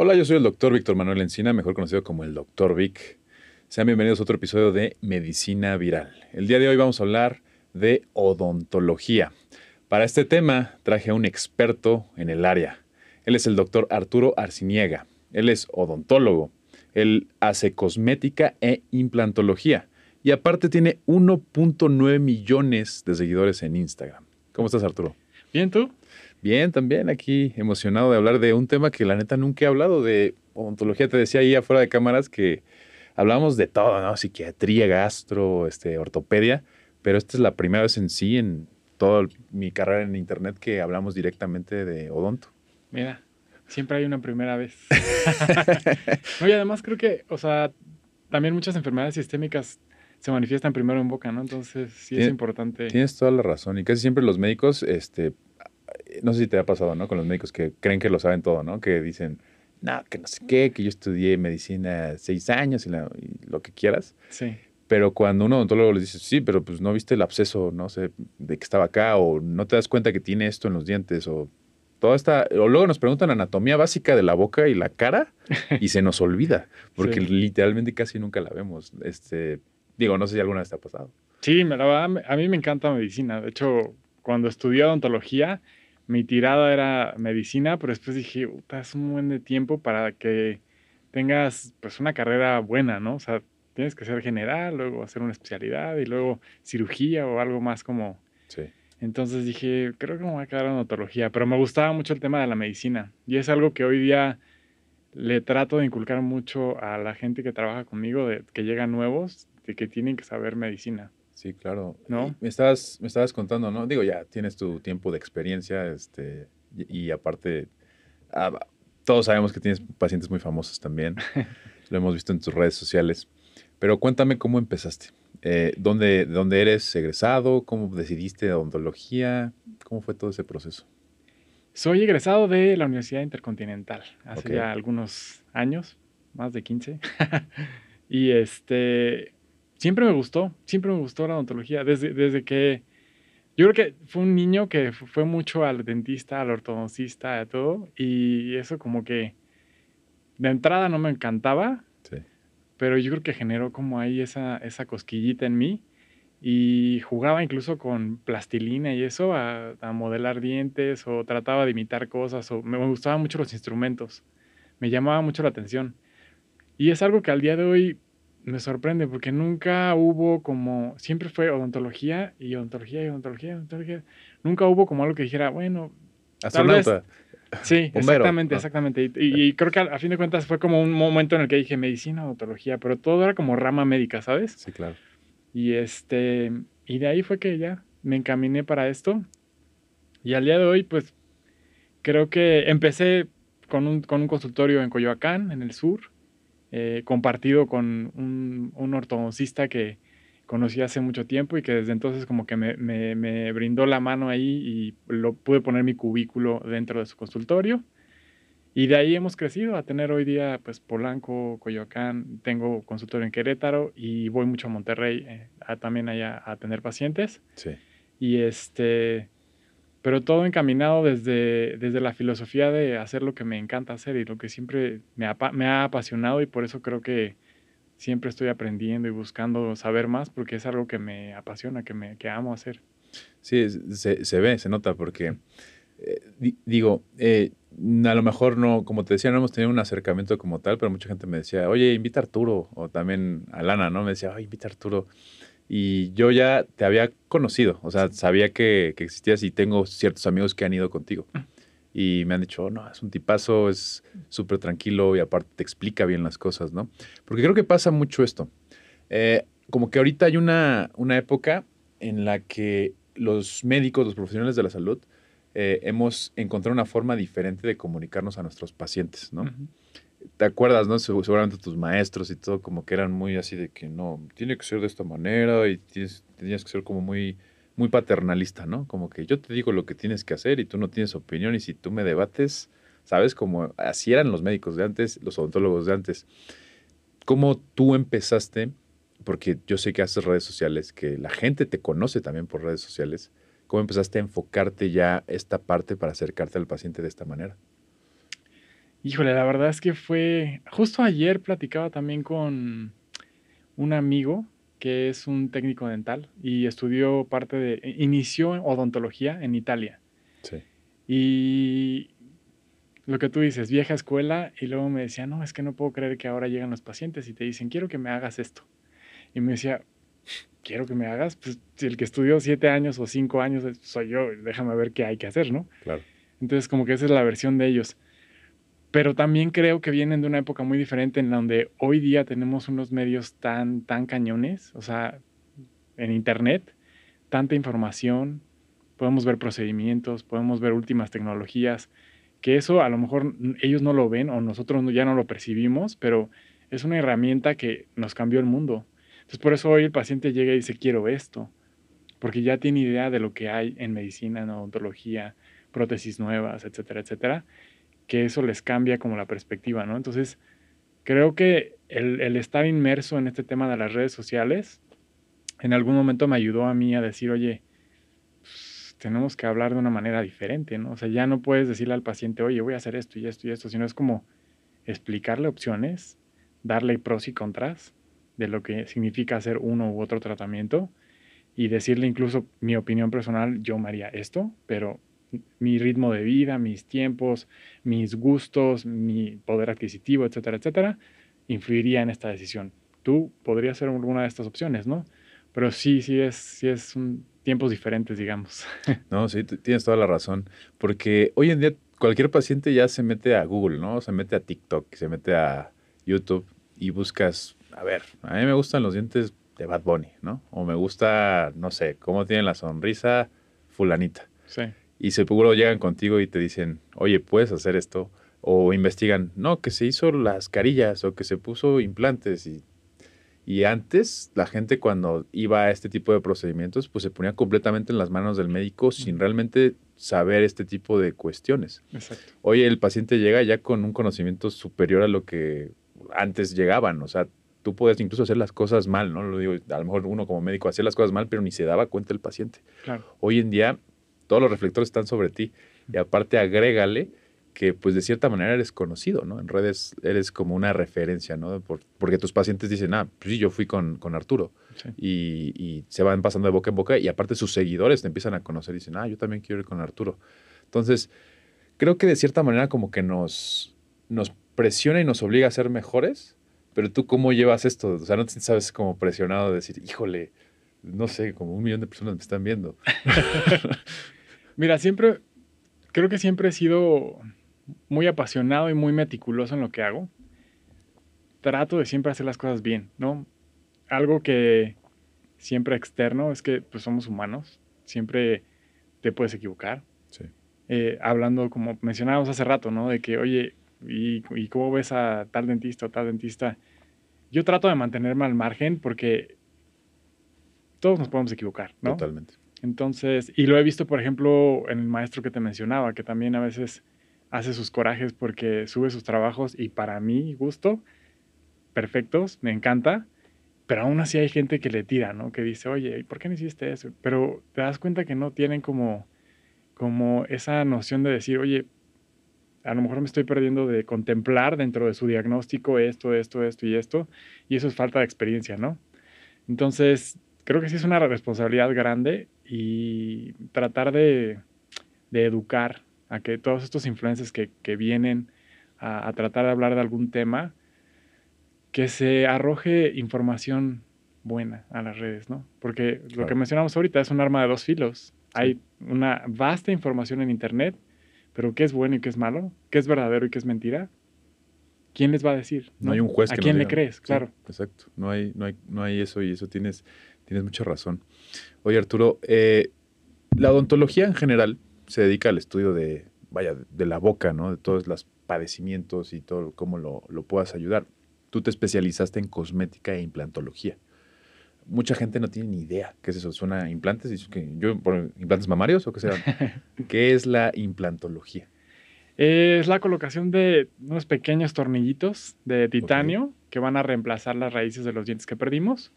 Hola, yo soy el doctor Víctor Manuel Encina, mejor conocido como el doctor Vic. Sean bienvenidos a otro episodio de Medicina Viral. El día de hoy vamos a hablar de odontología. Para este tema traje a un experto en el área. Él es el doctor Arturo Arciniega. Él es odontólogo. Él hace cosmética e implantología. Y aparte tiene 1.9 millones de seguidores en Instagram. ¿Cómo estás, Arturo? Bien, ¿tú? Bien, también aquí emocionado de hablar de un tema que la neta nunca he hablado de odontología. Te decía ahí afuera de cámaras que hablamos de todo, ¿no? Psiquiatría, gastro, este, ortopedia, pero esta es la primera vez en sí en toda mi carrera en internet que hablamos directamente de odonto. Mira, siempre hay una primera vez. no, y además creo que, o sea, también muchas enfermedades sistémicas se manifiestan primero en boca, ¿no? Entonces sí es importante. Tienes toda la razón. Y casi siempre los médicos, este, no sé si te ha pasado, ¿no? Con los médicos que creen que lo saben todo, ¿no? Que dicen, no, que no sé qué, que yo estudié medicina seis años y, lo que quieras. Sí. Pero cuando un odontólogo les dice, sí, pero pues no viste el absceso, no sé, de que estaba acá, o no te das cuenta que tiene esto en los dientes, o toda esta. O luego nos preguntan anatomía básica de la boca y la cara, y se nos olvida, porque literalmente casi nunca la vemos. Este, digo, no sé si alguna vez te ha pasado. Sí, la verdad, a mí me encanta medicina. De hecho, cuando estudié odontología, mi tirada era medicina, pero después dije, es un buen de tiempo para que tengas pues una carrera buena, ¿no? O sea, tienes que ser general, luego hacer una especialidad y luego cirugía o algo más como... Sí. Entonces dije, creo que me voy a quedar en odontología, pero me gustaba mucho el tema de la medicina y es algo que hoy día le trato de inculcar mucho a la gente que trabaja conmigo, de, que llegan nuevos, de que tienen que saber medicina. Sí, claro. ¿No? me estabas, me estabas contando, ¿no? Digo, ya tienes tu tiempo de experiencia, este, y, aparte, ah, todos sabemos que tienes pacientes muy famosos también. Lo hemos visto en tus redes sociales. Pero cuéntame cómo empezaste. Eh, ¿dónde, ¿Dónde eres egresado? ¿Cómo decidiste odontología? ¿Cómo fue todo ese proceso? Soy egresado de la Universidad Intercontinental hace ya algunos años, más de 15. y este, siempre me gustó, siempre me gustó la odontología, desde, desde que yo creo que fue un niño que fue mucho al dentista, al ortodoncista, a todo, y eso como que de entrada no me encantaba, pero yo creo que generó como ahí esa, esa cosquillita en mí, y jugaba incluso con plastilina y eso, a, a modelar dientes, o trataba de imitar cosas, o me gustaban mucho los instrumentos, me llamaba mucho la atención. Y es algo que al día de hoy me sorprende porque nunca hubo como, siempre fue odontología y odontología y odontología y odontología. Nunca hubo como algo que dijera, bueno, astronauta. sí, exactamente, exactamente. Y, creo que a, fin de cuentas fue como un momento en el que dije medicina, odontología, pero todo era como rama médica, ¿sabes? Sí, claro. Y este, y de ahí fue que ya me encaminé para esto. Y al día de hoy, pues, creo que empecé con un, con un consultorio en Coyoacán, en el sur eh, compartido con un, un, ortodoncista que conocí hace mucho tiempo y que desde entonces como que me, me, brindó la mano ahí y lo pude poner mi cubículo dentro de su consultorio. Y de ahí hemos crecido a tener hoy día, pues, Polanco, Coyoacán, tengo consultorio en Querétaro y voy mucho a Monterrey eh, también allá a tener pacientes. Sí. Y este, pero todo encaminado desde, desde la filosofía de hacer lo que me encanta hacer y lo que siempre me ha, me ha apasionado y por eso creo que siempre estoy aprendiendo y buscando saber más porque es algo que me apasiona, que, me, que amo hacer. Sí, se, se ve, se nota porque, eh, digo, eh, a lo mejor no, como te decía, no hemos tenido un acercamiento como tal, pero mucha gente me decía, oye, invita a Arturo, o también a Lana, ¿no? Me decía, oye, invita a Arturo y yo ya te había conocido, o sea, sabía que, que, existías y tengo ciertos amigos que han ido contigo. Y me han dicho, oh, no, es un tipazo, es súper tranquilo y aparte te explica bien las cosas, ¿no? Porque creo que pasa mucho esto. Eh, como que ahorita hay una, una época en la que los médicos, los profesionales de la salud, eh, hemos encontrado una forma diferente de comunicarnos a nuestros pacientes, ¿no? ¿Te acuerdas, no? Seguramente tus maestros y todo como que eran muy así de que no, tiene que ser de esta manera y tienes, tenías que ser como muy, muy paternalista, ¿no? Como que yo te digo lo que tienes que hacer y tú no tienes opinión y si tú me debates, ¿sabes? Como así eran los médicos de antes, los odontólogos de antes. ¿Cómo tú empezaste? Porque yo sé que haces redes sociales, que la gente te conoce también por redes sociales. ¿Cómo empezaste a enfocarte ya esta parte para acercarte al paciente de esta manera? Híjole, la verdad es que fue, justo ayer platicaba también con un amigo que es un técnico dental y estudió parte de, inició odontología en Italia. Sí. Y lo que tú dices, vieja escuela, y luego me decía, no, es que no puedo creer que ahora llegan los pacientes y te dicen, quiero que me hagas esto. Y me decía, quiero que me hagas, pues el que estudió siete años o cinco años soy yo, déjame ver qué hay que hacer, ¿no? Claro. Entonces como que esa es la versión de ellos. Pero también creo que vienen de una época muy diferente en donde hoy día tenemos unos medios tan, tan cañones, o sea, en Internet, tanta información, podemos ver procedimientos, podemos ver últimas tecnologías, que eso a lo mejor ellos no lo ven o nosotros ya no lo percibimos, pero es una herramienta que nos cambió el mundo. Entonces por eso hoy el paciente llega y dice, quiero esto, porque ya tiene idea de lo que hay en medicina, en odontología, prótesis nuevas, etcétera, etcétera que eso les cambia como la perspectiva, ¿no? Entonces, creo que el, estar inmerso en este tema de las redes sociales, en algún momento me ayudó a mí a decir, oye, pues, tenemos que hablar de una manera diferente, ¿no? O sea, ya no puedes decirle al paciente, oye, voy a hacer esto y esto y esto, sino es como explicarle opciones, darle pros y contras de lo que significa hacer uno u otro tratamiento y decirle incluso mi opinión personal, yo me haría esto, pero mi ritmo de vida, mis tiempos, mis gustos, mi poder adquisitivo, etcétera, etcétera, influiría en esta decisión. Tú podrías ser alguna de estas opciones, ¿no? Pero sí, sí es, sí es un, tiempos diferentes, digamos. No, sí, tienes toda la razón. Porque hoy en día cualquier paciente ya se mete a Google, ¿no? Se mete a TikTok, se mete a YouTube y buscas, a ver, a mí me gustan los dientes de Bad Bunny, ¿no? O me gusta, no sé, cómo tiene la sonrisa fulanita. Sí y seguro llegan contigo y te dicen, oye, puedes hacer esto. O investigan, no, que se hizo las carillas o que se puso implantes. Y, y antes la gente cuando iba a este tipo de procedimientos, pues se ponía completamente en las manos del médico sin realmente saber este tipo de cuestiones. Exacto. Hoy el paciente llega ya con un conocimiento superior a lo que antes llegaban. O sea, tú puedes incluso hacer las cosas mal, ¿no? Lo digo, a lo mejor uno como médico hacía las cosas mal, pero ni se daba cuenta el paciente. Claro. Hoy en día todos los reflectores están sobre ti. Y aparte agrégale que pues de cierta manera eres conocido, ¿no? En redes eres como una referencia, ¿no? porque tus pacientes dicen, ah, pues sí, yo fui con, con Arturo. Y, se van pasando de boca en boca y aparte sus seguidores te empiezan a conocer y dicen, ah, yo también quiero ir con Arturo. Entonces, creo que de cierta manera como que nos, nos presiona y nos obliga a ser mejores, pero tú cómo llevas esto? O sea, no te sabes como presionado de decir, híjole, no sé, como un millón de personas me están viendo. Mira, siempre, creo que siempre he sido muy apasionado y muy meticuloso en lo que hago. Trato de siempre hacer las cosas bien, ¿no? Algo que siempre externo es que pues, somos humanos, siempre te puedes equivocar. Sí. Eh, hablando, como mencionábamos hace rato, ¿no? De que, oye, ¿y, ¿y, cómo ves a tal dentista o tal dentista? Yo trato de mantenerme al margen porque todos nos podemos equivocar, ¿no? Totalmente. Entonces, y lo he visto, por ejemplo, en el maestro que te mencionaba, que también a veces hace sus corajes porque sube sus trabajos y para mí, gusto, perfectos, me encanta, pero aún así hay gente que le tira, ¿no? Que dice, oye, ¿por qué no hiciste eso? Pero te das cuenta que no tienen como, como esa noción de decir, oye, a lo mejor me estoy perdiendo de contemplar dentro de su diagnóstico esto, esto, esto y esto, y eso es falta de experiencia, ¿no? Entonces, creo que sí es una responsabilidad grande y tratar de, educar a que todos estos influencers que, vienen a, tratar de hablar de algún tema, que se arroje información buena a las redes, ¿no? Porque lo que mencionamos ahorita es un arma de dos filos. Hay una vasta información en Internet, pero ¿qué es bueno y qué es malo? ¿Qué es verdadero y qué es mentira? ¿Quién les va a decir? No, hay un juez ¿A quién le crees? Claro. exacto. No hay, no, hay, no hay eso y eso tienes, tienes mucha razón. Oye, Arturo, eh, la odontología en general se dedica al estudio de, vaya, de la boca, ¿no? De todos los padecimientos y todo cómo lo, lo puedas ayudar. Tú te especializaste en cosmética e implantología. Mucha gente no tiene ni idea qué es eso. ¿Suena a implantes? que yo, por ¿Implantes mamarios o qué sea? ¿Qué es la implantología? Es la colocación de unos pequeños tornillitos de titanio que van a reemplazar las raíces de los dientes que perdimos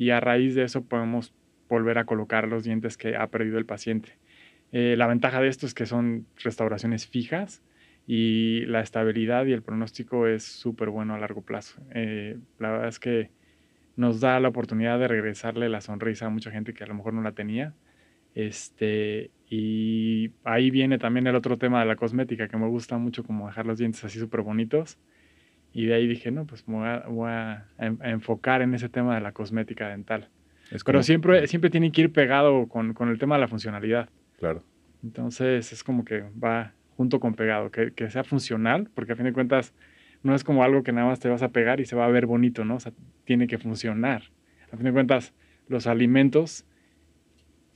y a raíz de eso podemos volver a colocar los dientes que ha perdido el paciente. Eh, la ventaja de esto es que son restauraciones fijas y la estabilidad y el pronóstico es súper bueno a largo plazo. Eh, la verdad es que nos da la oportunidad de regresarle la sonrisa a mucha gente que a lo mejor no la tenía. Este, y ahí viene también el otro tema de la cosmética, que me gusta mucho como dejar los dientes así súper bonitos. Y de ahí dije, no, pues me voy a, enfocar en ese tema de la cosmética dental. Pero siempre, siempre tiene que ir pegado con, con, el tema de la funcionalidad. Claro. Entonces es como que va junto con pegado, que, que, sea funcional, porque a fin de cuentas no es como algo que nada más te vas a pegar y se va a ver bonito, ¿no? O sea, tiene que funcionar. A fin de cuentas, los alimentos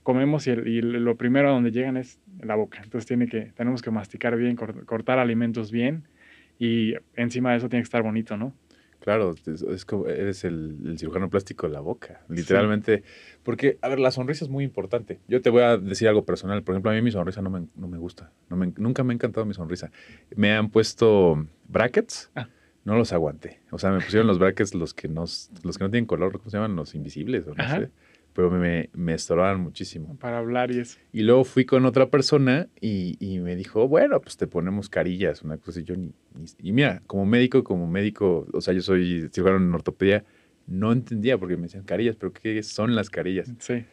comemos y, lo primero a donde llegan es la boca. Entonces tiene que, tenemos que masticar bien, cortar alimentos bien y encima de eso tiene que estar bonito, ¿no? Claro, es, como, eres el, cirujano plástico de la boca, literalmente. Porque, a ver, la sonrisa es muy importante. Yo te voy a decir algo personal. Por ejemplo, a mí mi sonrisa no me, no me gusta. No me, nunca me ha encantado mi sonrisa. Me han puesto brackets. Ah. No los aguanté. O sea, me pusieron los brackets los que, no, los que no tienen color, ¿cómo se llaman? Los invisibles, o no sé pero me, me estorbaban muchísimo. Para hablar y eso. Y luego fui con otra persona y, y me dijo, bueno, pues te ponemos carillas, una cosa. Y yo ni, Y mira, como médico, como médico, o sea, yo soy cirujano en ortopedia, no entendía porque me decían carillas, pero ¿qué son las carillas? Sí.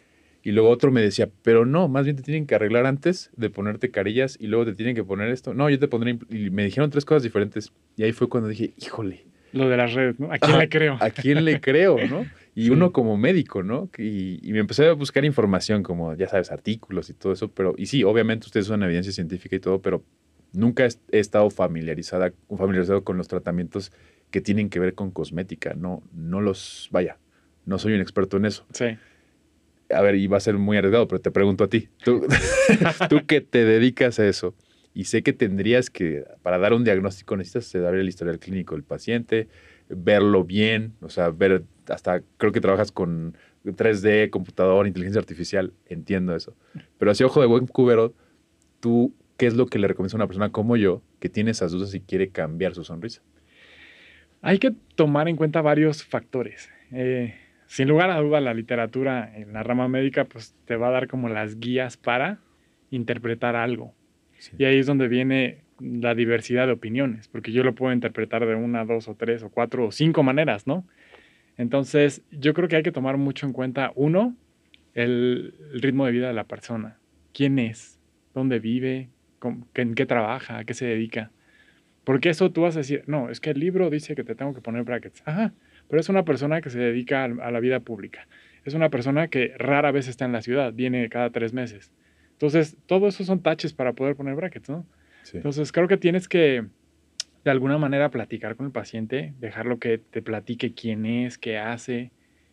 Y luego otro me decía, pero no, más bien te tienen que arreglar antes de ponerte carillas y luego te tienen que poner esto. No, yo te pondré. Y me dijeron tres cosas diferentes. Y ahí fue cuando dije, híjole. Lo de las redes, ¿no? ¿A quién le creo? ¿A quién le creo, no? Y uno como médico, ¿no? Y, me empecé a buscar información, como, ya sabes, artículos y todo eso, pero, y sí, obviamente ustedes usan evidencia científica y todo, pero nunca he, estado familiarizada, familiarizado con los tratamientos que tienen que ver con cosmética. No, no los, vaya, no soy un experto en eso. Sí. A ver, y va a ser muy arriesgado, pero te pregunto a ti, tú, tú que te dedicas a eso, y sé que tendrías que, para dar un diagnóstico, necesitas saber el historial clínico del paciente, verlo bien, o sea, ver hasta creo que trabajas con 3D, computador, inteligencia artificial, entiendo eso. Pero así ojo de buen cubero, tú, ¿qué es lo que le recomiendas a una persona como yo que tiene esas dudas y quiere cambiar su sonrisa? Hay que tomar en cuenta varios factores. Eh, sin lugar a duda, la literatura en la rama médica pues, te va a dar como las guías para interpretar algo. Y ahí es donde viene la diversidad de opiniones, porque yo lo puedo interpretar de una, dos o tres o cuatro o cinco maneras, ¿no? Entonces, yo creo que hay que tomar mucho en cuenta, uno, el, ritmo de vida de la persona. ¿Quién es? ¿Dónde vive? ¿En qué trabaja? ¿A qué se dedica? Porque eso tú vas a decir, no, es que el libro dice que te tengo que poner brackets. Ajá, pero es una persona que se dedica a la vida pública. Es una persona que rara vez está en la ciudad, viene cada tres meses. Entonces, todo eso son taches para poder poner brackets, ¿no? Entonces, creo que tienes que, de alguna manera, platicar con el paciente, dejarlo que te platique quién es, qué hace,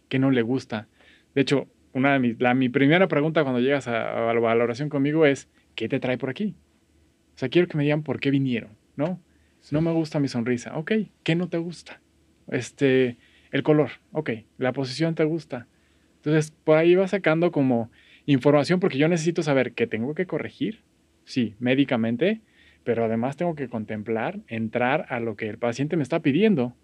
qué no le gusta. De hecho, una de mis, la, mi primera pregunta cuando llegas a, la valoración conmigo es, ¿qué te trae por aquí? O sea, quiero que me digan por qué vinieron, ¿no? No me gusta mi sonrisa. Ok, ¿qué no te gusta? Este, el color. Ok, la posición te gusta. Entonces, por ahí va sacando como información porque yo necesito saber qué tengo que corregir, sí, médicamente, pero además tengo que contemplar, entrar a lo que el paciente me está pidiendo.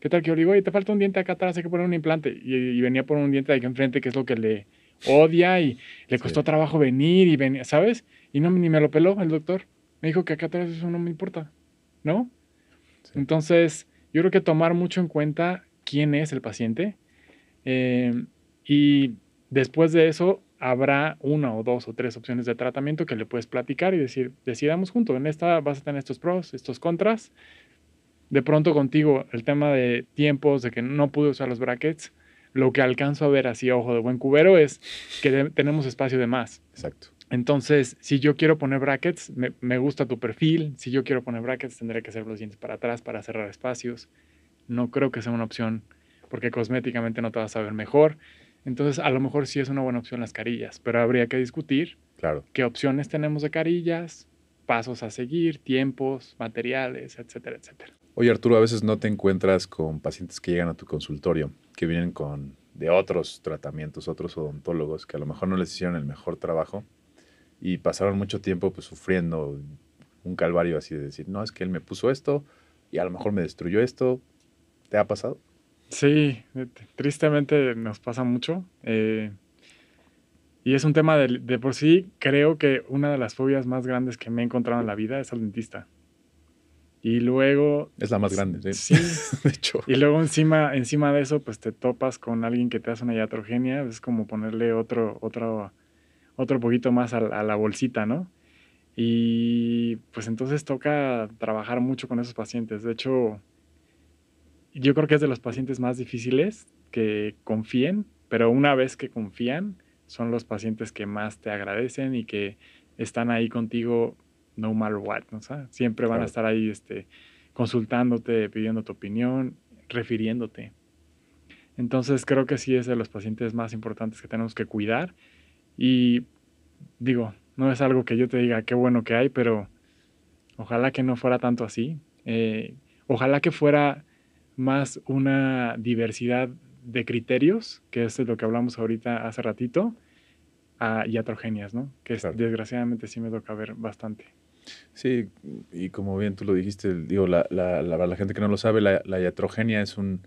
¿Qué tal que yo digo, oye, te falta un diente acá atrás, hay que poner un implante? Y, venía por un diente de aquí enfrente, que es lo que le odia y le costó trabajo venir y venir, ¿sabes? Y no ni me lo peló el doctor. Me dijo que acá atrás eso no me importa, ¿no? Entonces, yo creo que tomar mucho en cuenta quién es el paciente eh, y después de eso habrá una o dos o tres opciones de tratamiento que le puedes platicar y decir, decidamos juntos, en esta vas a tener estos pros, estos contras. De pronto contigo el tema de tiempos, de que no pude usar los brackets, lo que alcanzo a ver así ojo de buen cubero es que tenemos espacio de más. Exacto. Entonces, si yo quiero poner brackets, me, me, gusta tu perfil. Si yo quiero poner brackets, tendré que hacer los dientes para atrás para cerrar espacios. No creo que sea una opción porque cosméticamente no te vas a ver mejor. Entonces, a lo mejor sí es una buena opción las carillas, pero habría que discutir claro. qué opciones tenemos de carillas, pasos a seguir, tiempos, materiales, etcétera, etcétera. Oye, Arturo, a veces no te encuentras con pacientes que llegan a tu consultorio, que vienen con de otros tratamientos, otros odontólogos que a lo mejor no les hicieron el mejor trabajo y pasaron mucho tiempo pues, sufriendo un calvario así de decir, no, es que él me puso esto y a lo mejor me destruyó esto. ¿Te ha pasado? Sí, tristemente nos pasa mucho. Eh, y es un tema de, de, por sí, creo que una de las fobias más grandes que me he encontrado en la vida es al dentista. Y luego... Es la más grande, sí. de hecho. Y luego encima, encima de eso, pues te topas con alguien que te hace una iatrogenia, es como ponerle otro, otro, otro poquito más a, a la bolsita, ¿no? Y pues entonces toca trabajar mucho con esos pacientes. De hecho, yo creo que es de los pacientes más difíciles que confíen, pero una vez que confían, son los pacientes que más te agradecen y que están ahí contigo no matter what, ¿no? siempre van a estar ahí este, consultándote, pidiendo tu opinión, refiriéndote. Entonces creo que sí es de los pacientes más importantes que tenemos que cuidar y digo, no es algo que yo te diga qué bueno que hay, pero ojalá que no fuera tanto así. Eh, ojalá que fuera más una diversidad de criterios, que es lo que hablamos ahorita hace ratito, a iatrogenias, ¿no? Que desgraciadamente sí me toca ver bastante. Sí, y como bien tú lo dijiste, digo, la, la, la, gente que no lo sabe, la, la, iatrogenia es un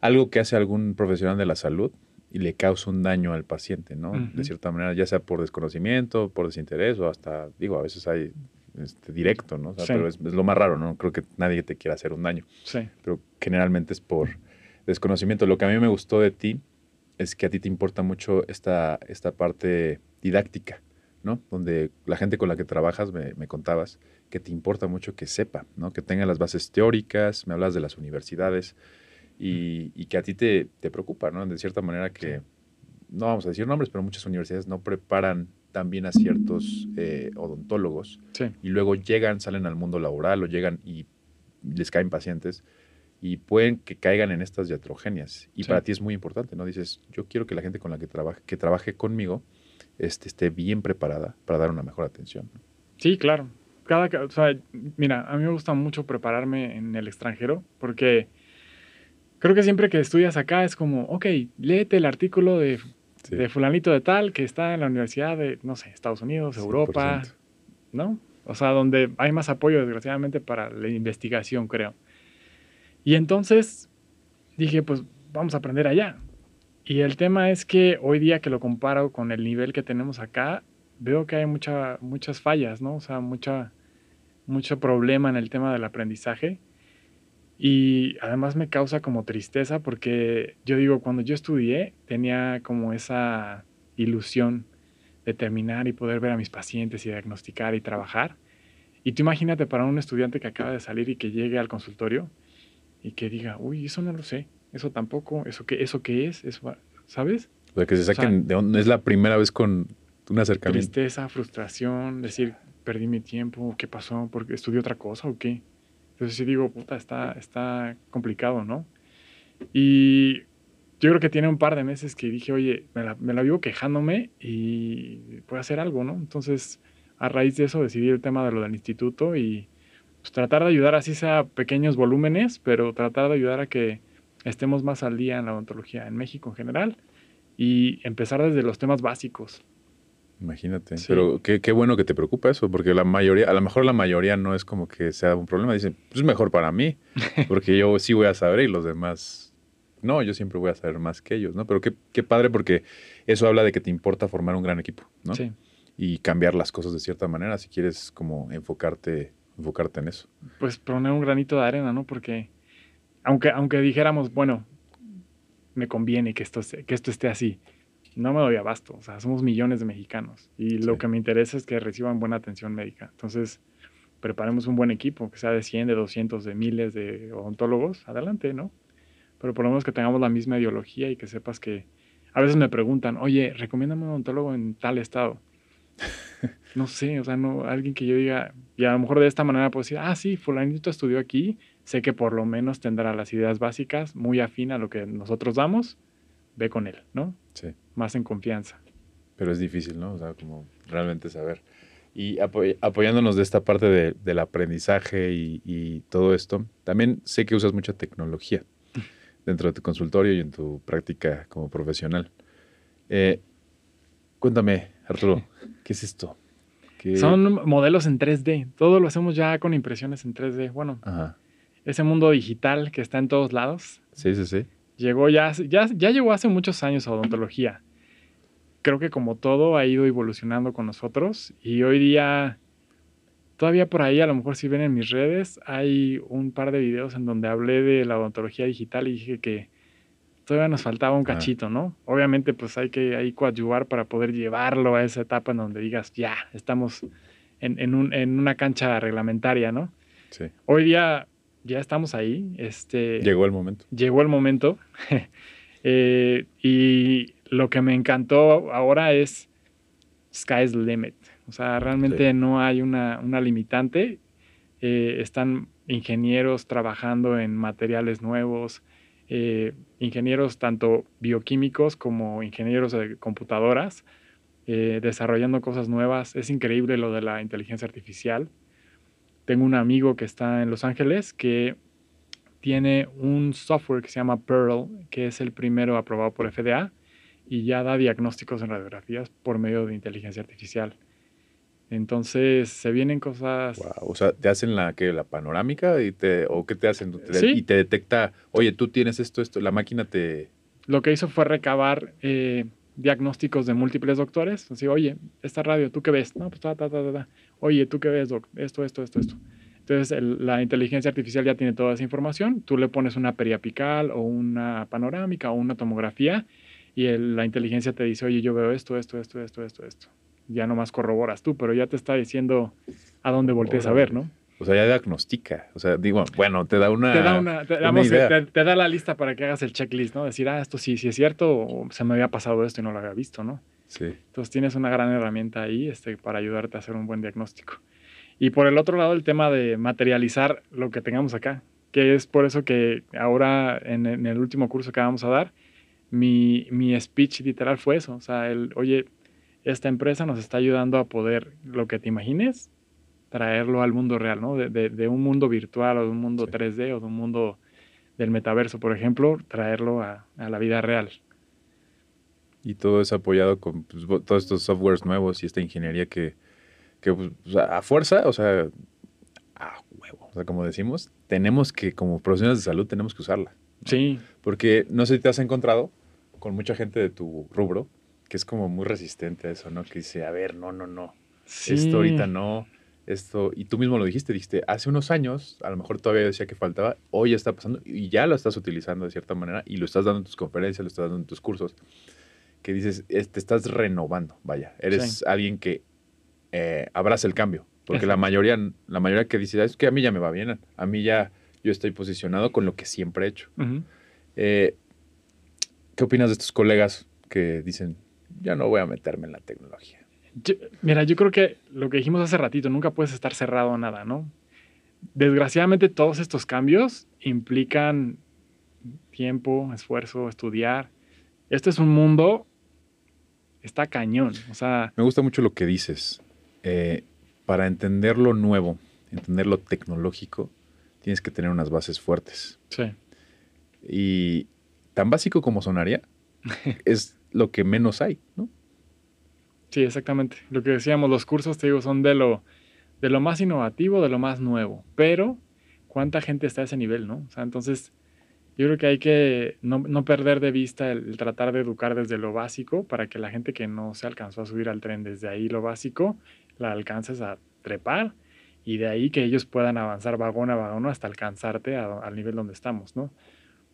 algo que hace algún profesional de la salud y le causa un daño al paciente, ¿no? De cierta manera, ya sea por desconocimiento, por desinterés o hasta, digo, a veces hay este, directo, ¿no? Pero es, es, lo más raro, ¿no? Creo que nadie te quiera hacer un daño. Sí. Pero generalmente es por desconocimiento. Lo que a mí me gustó de ti es que a ti te importa mucho esta, esta parte didáctica, ¿no? Donde la gente con la que trabajas, me, me, contabas, que te importa mucho que sepa, ¿no? Que tenga las bases teóricas, me hablas de las universidades y, y que a ti te, te, preocupa, ¿no? De cierta manera que, no vamos a decir nombres, pero muchas universidades no preparan también a ciertos eh, odontólogos sí. y luego llegan, salen al mundo laboral o llegan y les caen pacientes y pueden que caigan en estas diatrogenias. Y sí. para ti es muy importante, ¿no? Dices, yo quiero que la gente con la que trabaje, que trabaje conmigo este, esté bien preparada para dar una mejor atención. Sí, claro. Cada, o sea, mira, a mí me gusta mucho prepararme en el extranjero porque creo que siempre que estudias acá es como, ok, léete el artículo de, sí. de fulanito de tal que está en la universidad de, no sé, Estados Unidos, Europa, 100%. ¿no? O sea, donde hay más apoyo, desgraciadamente, para la investigación, creo. Y entonces dije, pues vamos a aprender allá. Y el tema es que hoy día que lo comparo con el nivel que tenemos acá, veo que hay mucha, muchas fallas, ¿no? O sea, mucha, mucho problema en el tema del aprendizaje. Y además me causa como tristeza porque yo digo, cuando yo estudié tenía como esa ilusión de terminar y poder ver a mis pacientes y diagnosticar y trabajar. Y tú imagínate para un estudiante que acaba de salir y que llegue al consultorio y que diga, uy, eso no lo sé, eso tampoco, eso qué, eso qué es, eso, ¿sabes? O sea, que se saquen, o sea, de dónde es la primera vez con un acercamiento. Tristeza, frustración, decir, perdí mi tiempo, ¿qué pasó? ¿Porque estudié otra cosa o qué? Entonces sí digo, puta, está, está complicado, ¿no? Y yo creo que tiene un par de meses que dije, oye, me la, vivo quejándome y puedo hacer algo, ¿no? Entonces, a raíz de eso decidí el tema de lo del instituto y pues, tratar de ayudar, así sea pequeños volúmenes, pero tratar de ayudar a que estemos más al día en la odontología en México en general y empezar desde los temas básicos. Imagínate. Sí. Pero qué, qué, bueno que te preocupa eso, porque la mayoría, a lo mejor la mayoría no es como que sea un problema. Dicen, pues es mejor para mí, porque yo sí voy a saber y los demás no, yo siempre voy a saber más que ellos, ¿no? Pero qué, qué padre porque eso habla de que te importa formar un gran equipo, ¿no? Sí. Y cambiar las cosas de cierta manera si quieres como enfocarte, enfocarte en eso. Pues poner un granito de arena, ¿no? Porque aunque, aunque dijéramos, bueno, me conviene que esto, que esto esté así, no me doy abasto. O sea, somos millones de mexicanos y sí. lo que me interesa es que reciban buena atención médica. Entonces, preparemos un buen equipo, que sea de 100, de 200, de miles de odontólogos, adelante, ¿no? Pero por lo menos que tengamos la misma ideología y que sepas que a veces me preguntan, oye, recomiéndame un odontólogo en tal estado. no sé, o sea, no, alguien que yo diga, y a lo mejor de esta manera puedo decir, ah, sí, fulanito estudió aquí, sé que por lo menos tendrá las ideas básicas muy afín a lo que nosotros damos, ve con él, ¿no? Sí. Más en confianza. Pero es difícil, ¿no? O sea, como realmente saber. Y apoyándonos de esta parte del aprendizaje y, todo esto, también sé que usas mucha tecnología dentro de tu consultorio y en tu práctica como profesional. Eh, cuéntame, Arturo, ¿qué es esto? Son modelos en 3D. Todo lo hacemos ya con impresiones en 3D. Bueno, ese mundo digital que está en todos lados. Sí, sí, sí. Llegó ya, ya, ya llegó hace muchos años a odontología creo que como todo ha ido evolucionando con nosotros y hoy día todavía por ahí, a lo mejor si ven en mis redes, hay un par de videos en donde hablé de la odontología digital y dije que todavía nos faltaba un cachito, ¿no? Obviamente pues hay que ahí coadyuvar para poder llevarlo a esa etapa en donde digas, ya, estamos en, una cancha reglamentaria, ¿no? Sí. Hoy día ya estamos ahí. Este, llegó el momento. Llegó el momento. Eh, y lo que me encantó ahora es sky's limit. O sea, realmente no hay una, limitante. Eh, están ingenieros trabajando en materiales nuevos, eh, ingenieros tanto bioquímicos como ingenieros de computadoras, eh, desarrollando cosas nuevas. Es increíble lo de la inteligencia artificial. Tengo un amigo que está en Los Ángeles que tiene un software que se llama Pearl, que es el primero aprobado por FDA y ya da diagnósticos en radiografías por medio de inteligencia artificial. Entonces se vienen cosas. O sea, te hacen la que la panorámica y te o qué te hacen y te detecta, oye, tú tienes esto, esto. La máquina te. Lo que hizo fue recabar eh, diagnósticos de múltiples doctores. Así, oye, esta radio, ¿tú qué ves? No, pues ta, ta, ta, ta. Oye, ¿tú qué ves, doc? Esto, esto, esto, esto. Entonces, la inteligencia artificial ya tiene toda esa información. Tú le pones una periapical o una panorámica o una tomografía y la inteligencia te dice, oye, yo veo esto, esto, esto, esto, esto, esto. Ya nomás corroboras tú, pero ya te está diciendo a dónde voltees a ver, ¿no? O sea, ya diagnostica. O sea, digo, bueno, te da una. Te da, una, te, Te, da la lista para que hagas el checklist, ¿no? Decir, ah, esto sí, sí es cierto, o se me había pasado esto y no lo había visto, ¿no? Sí. Entonces tienes una gran herramienta ahí este, para ayudarte a hacer un buen diagnóstico. Y por el otro lado, el tema de materializar lo que tengamos acá, que es por eso que ahora en, en el último curso que vamos a dar, mi, mi speech literal fue eso. O sea, el, oye, esta empresa nos está ayudando a poder, lo que te imagines, traerlo al mundo real, ¿no? De, de, un mundo virtual o de un mundo 3D o de un mundo del metaverso, por ejemplo, traerlo a, a la vida real. Y todo es apoyado con pues, todos estos softwares nuevos y esta ingeniería que, que pues, a fuerza, o sea, a huevo, o sea, como decimos, tenemos que, como profesionales de salud, tenemos que usarla. Sí. Porque no sé si te has encontrado con mucha gente de tu rubro que es como muy resistente a eso, ¿no? Que dice, a ver, no, no, no. Esto ahorita no. Esto, y tú mismo lo dijiste, dijiste, hace unos años, a lo mejor todavía decía que faltaba, hoy ya está pasando y ya lo estás utilizando de cierta manera y lo estás dando en tus conferencias, lo estás dando en tus cursos, que dices, te estás renovando, vaya, eres alguien que eh, abraza el cambio, porque la mayoría, la mayoría que dice, es que a mí ya me va bien, a mí ya yo estoy posicionado con lo que siempre he hecho. Eh, ¿Qué opinas de estos colegas que dicen, ya no voy a meterme en la tecnología? mira, yo creo que lo que dijimos hace ratito, nunca puedes estar cerrado a nada, ¿no? Desgraciadamente todos estos cambios implican tiempo, esfuerzo, estudiar. Este es un mundo, está cañón, o sea... Me gusta mucho lo que dices. Eh, para entender lo nuevo, entender lo tecnológico, tienes que tener unas bases fuertes. Sí. Y tan básico como sonaría, es lo que menos hay, ¿no? Sí, exactamente. Lo que decíamos, los cursos, te digo, son de lo, de lo más innovativo, de lo más nuevo. Pero, ¿cuánta gente está a ese nivel, no? O sea, entonces, yo creo que hay que no, perder de vista el, tratar de educar desde lo básico para que la gente que no se alcanzó a subir al tren desde ahí lo básico, la alcances a trepar y de ahí que ellos puedan avanzar vagón a vagón hasta alcanzarte al nivel donde estamos, ¿no?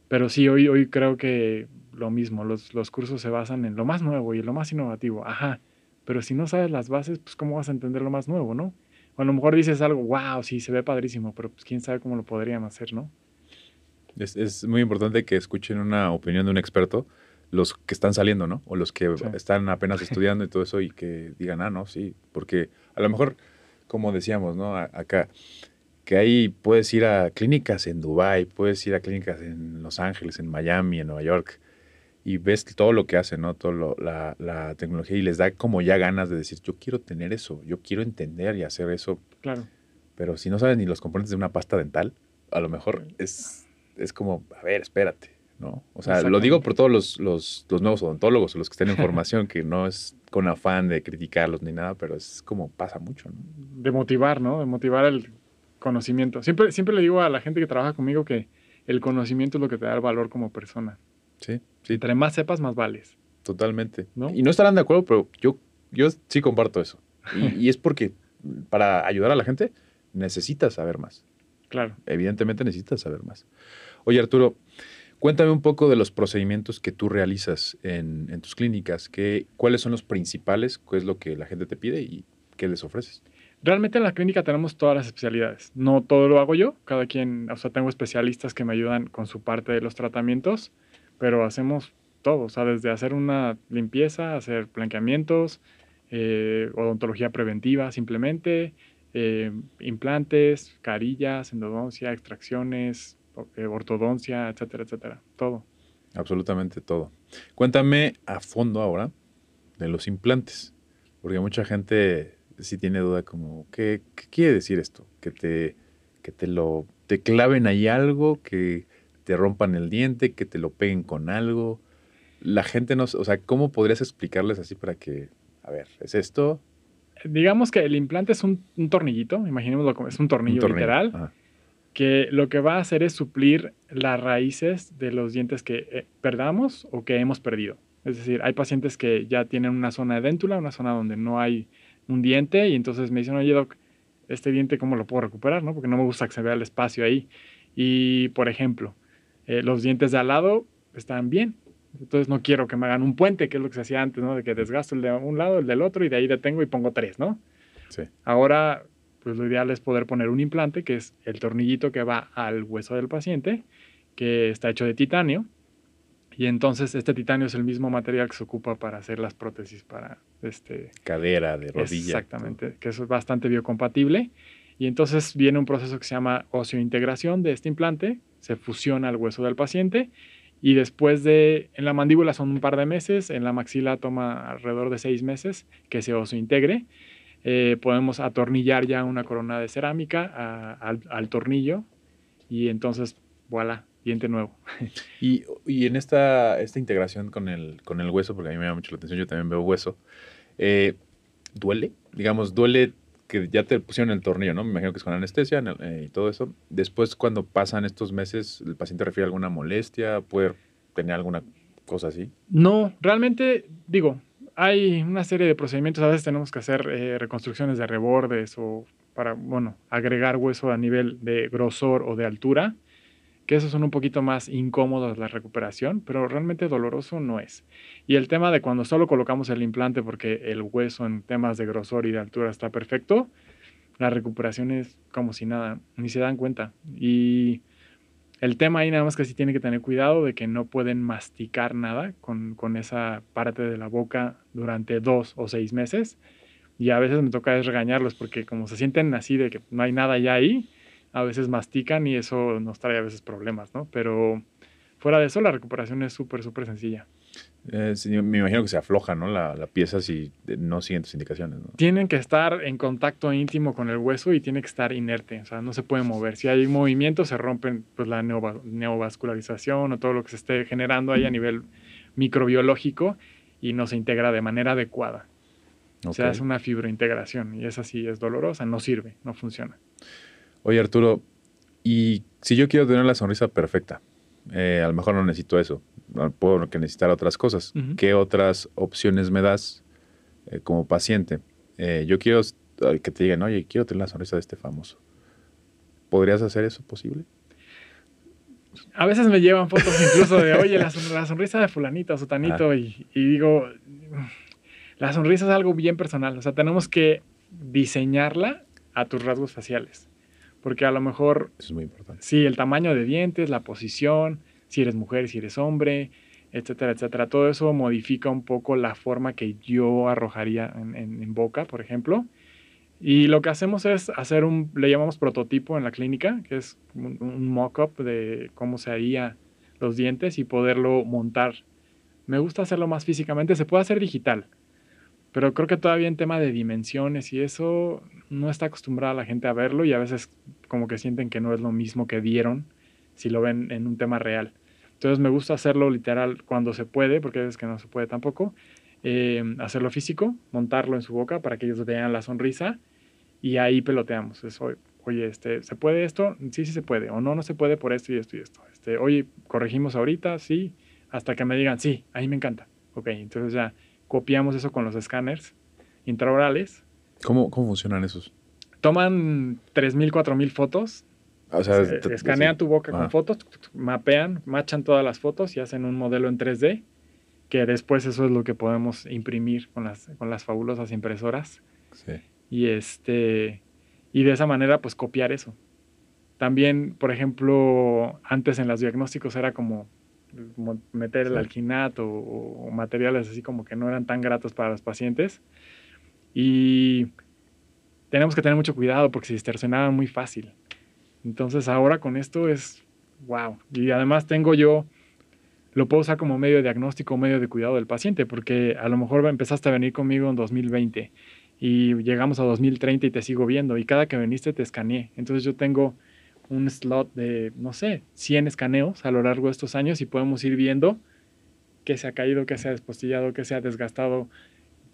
Pero sí, hoy, hoy creo que lo mismo, los, los cursos se basan en lo más nuevo y en lo más innovativo, ajá, pero si no sabes las bases, pues cómo vas a entender lo más nuevo, ¿no? O a lo mejor dices algo, wow, sí, se ve padrísimo, pero pues quién sabe cómo lo podrían hacer, ¿no? Es, es muy importante que escuchen una opinión de un experto, los que están saliendo, ¿no? O los que están apenas estudiando y todo eso y que digan, ah, no, sí, porque a lo mejor como decíamos, ¿no? acá, que ahí puedes ir a clínicas en Dubai, puedes ir a clínicas en Los Ángeles, en Miami, en Nueva York, y ves todo lo que hace, ¿no? Todo la, la, tecnología y les da como ya ganas de decir, yo quiero tener eso, yo quiero entender y hacer eso. Claro. Pero si no sabes ni los componentes de una pasta dental, a lo mejor es, es como, a ver, espérate, ¿no? O sea, lo digo por todos los, los, los nuevos odontólogos o los que estén en formación, que no es con afán de criticarlos ni nada, pero es como pasa mucho, ¿no? De motivar, ¿no? De motivar el conocimiento. Siempre, siempre le digo a la gente que trabaja conmigo que el conocimiento es lo que te da el valor como persona. Sí, sí. Entre más sepas, más vales. Totalmente. Y no estarán de acuerdo, pero yo, yo sí comparto eso. Y, es porque para ayudar a la gente necesitas saber más. Claro. Evidentemente necesitas saber más. Oye, Arturo, cuéntame un poco de los procedimientos que tú realizas en, tus clínicas. ¿Qué, ¿Cuáles son los principales? ¿Qué es lo que la gente te pide y qué les ofreces? Realmente en la clínica tenemos todas las especialidades. No todo lo hago yo, cada quien, o sea, tengo especialistas que me ayudan con su parte de los tratamientos, pero hacemos todo, o sea, desde hacer una limpieza, hacer blanqueamientos, eh, odontología preventiva simplemente, eh, implantes, carillas, endodoncia, extracciones, ortodoncia, etcétera, etcétera, todo. Absolutamente todo. Cuéntame a fondo ahora de los implantes, porque mucha gente si tiene duda como, ¿qué, quiere decir esto? Que te, que te lo, te claven ahí algo, que te rompan el diente, que te lo peguen con algo. La gente no, o sea, ¿cómo podrías explicarles así para que, a ver, ¿es esto? Digamos que el implante es un, tornillito, imaginémoslo como es un tornillo, literal, que lo que va a hacer es suplir las raíces de los dientes que eh, perdamos o que hemos perdido. Es decir, hay pacientes que ya tienen una zona de déntula, una zona donde no hay un diente y entonces me dicen, oye, doc, este diente, ¿cómo lo puedo recuperar? ¿no? Porque no me gusta que se vea el espacio ahí. Y, por ejemplo, eh, los dientes de al lado están bien. Entonces no quiero que me hagan un puente, que es lo que se hacía antes, ¿no? De que desgasto el de un lado, el del otro y de ahí detengo y pongo tres, ¿no? Sí. Ahora, pues lo ideal es poder poner un implante, que es el tornillito que va al hueso del paciente, que está hecho de titanio y entonces este titanio es el mismo material que se ocupa para hacer las prótesis para este cadera, de rodilla. Exactamente, que es bastante biocompatible. Y entonces viene un proceso que se llama oseointegración de este implante, se fusiona al hueso del paciente y después de, en la mandíbula son un par de meses, en la maxila toma alrededor de seis meses que se oseointegre. Eh, podemos atornillar ya una corona de cerámica al, al tornillo y entonces, voilà, diente nuevo. Y, y, en esta, esta integración con el, con el hueso, porque a mí me llama mucho la atención, yo también veo hueso, eh, ¿duele? Digamos, duele que ya te pusieron el tornillo, ¿no? Me imagino que es con anestesia eh, y todo eso. Después, cuando pasan estos meses, ¿el paciente refiere a alguna molestia? ¿Puede tener alguna cosa así? No, realmente, digo, hay una serie de procedimientos. A veces tenemos que hacer eh, reconstrucciones de rebordes o para, bueno, agregar hueso a nivel de grosor o de altura que esos son un poquito más incómodos la recuperación, pero realmente doloroso no es. Y el tema de cuando solo colocamos el implante porque el hueso en temas de grosor y de altura está perfecto, la recuperación es como si nada, ni se dan cuenta. Y el tema ahí nada más que sí tiene que tener cuidado de que no pueden masticar nada con, con esa parte de la boca durante dos o seis meses. Y a veces me toca regañarlos porque como se sienten así de que no hay nada ya ahí, a veces mastican y eso nos trae a veces problemas, ¿no? Pero fuera de eso, la recuperación es súper, súper sencilla. Eh, me imagino que se afloja, ¿no? La, pieza si no siguen tus indicaciones, ¿no? Tienen que estar en contacto íntimo con el hueso y tiene que estar inerte, o sea, no se puede mover. Si hay movimiento, se rompen pues, la neovascularización o todo lo que se esté generando ahí a nivel microbiológico y no se integra de manera adecuada. O sea, es una fibrointegración y esa sí es dolorosa, no sirve, no funciona. Oye, Arturo, y si yo quiero tener la sonrisa perfecta, eh, a lo mejor no necesito eso, puedo que necesitar otras cosas. ¿Qué otras opciones me das eh, como paciente? Eh, yo quiero que te digan, oye, quiero tener la sonrisa de este famoso. ¿Podrías hacer eso posible? A veces me llevan fotos incluso de, oye, la, sonrisa de fulanito, sotanito, y, y digo, la sonrisa es algo bien personal, o sea, tenemos que diseñarla a tus rasgos faciales. Porque a lo mejor... Eso es muy importante. Sí, el tamaño de dientes, la posición, si eres mujer, si eres hombre, etcétera, etcétera. Todo eso modifica un poco la forma que yo arrojaría en, boca, por ejemplo. Y lo que hacemos es hacer un, le llamamos prototipo en la clínica, que es un, mock-up de cómo se haría los dientes y poderlo montar Me gusta hacerlo más físicamente, se puede hacer digital, pero creo que todavía en tema de dimensiones y eso no está acostumbrada la gente a verlo y a veces como que sienten que no es lo mismo que vieron si lo ven en un tema real. Entonces me gusta hacerlo literal cuando se puede, porque veces que no se puede tampoco. Eh, hacerlo físico, montarlo en su boca para que ellos vean la sonrisa y ahí peloteamos. Es, oye, este, ¿se puede esto? Sí, sí se puede. O no, no se puede por esto y esto y esto. Este, oye, corregimos ahorita, sí, hasta que me digan, sí, ahí me encanta. Ok, entonces ya copiamos eso con los escáneres intraorales. ¿Cómo, cómo funcionan esos? Toman 3.000, 4.000 fotos. O sea, escanean tu boca con fotos, mapean, machan todas las fotos y hacen un modelo en 3D, que después eso es lo que podemos imprimir con las, con las fabulosas impresoras. Sí. Y este y de esa manera pues copiar eso. También, por ejemplo, antes en los diagnósticos era como, meter el alginato o, materiales así como que no eran tan gratos para los pacientes. Y tenemos que tener mucho cuidado porque se distorsionaban muy fácil. Entonces ahora con esto es wow. Y además tengo yo, lo puedo usar como medio de diagnóstico, medio de cuidado del paciente, porque a lo mejor empezaste a venir conmigo en 2020 y llegamos a 2030 y te sigo viendo y cada que viniste te escaneé. Entonces yo tengo un slot de, no sé, 100 escaneos a lo largo de estos años y podemos ir viendo qué se ha caído, qué se ha despostillado, qué se ha desgastado,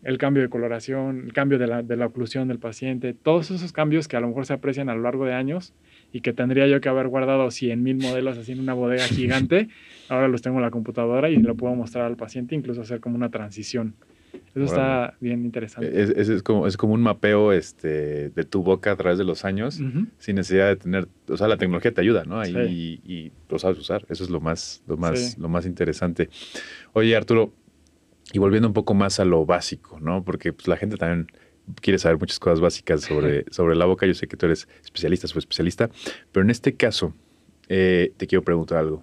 el cambio de coloración, el cambio de la, de la oclusión del paciente, todos esos cambios que a lo mejor se aprecian a lo largo de años y que tendría yo que haber guardado 100 mil modelos así en una bodega gigante, ahora los tengo en la computadora y lo puedo mostrar al paciente, incluso hacer como una transición. Eso está bien interesante. Es, es, como, es como un mapeo este, de tu boca a través de los años, sin necesidad de tener, o sea, la tecnología te ayuda, ¿no? Ahí, y, lo sabes usar. Eso es lo más, lo más, lo más interesante. Oye, Arturo, y volviendo un poco más a lo básico, ¿no? Porque pues, la gente también quiere saber muchas cosas básicas sobre, sobre la boca. Yo sé que tú eres especialista, soy especialista, pero en este caso eh, te quiero preguntar algo.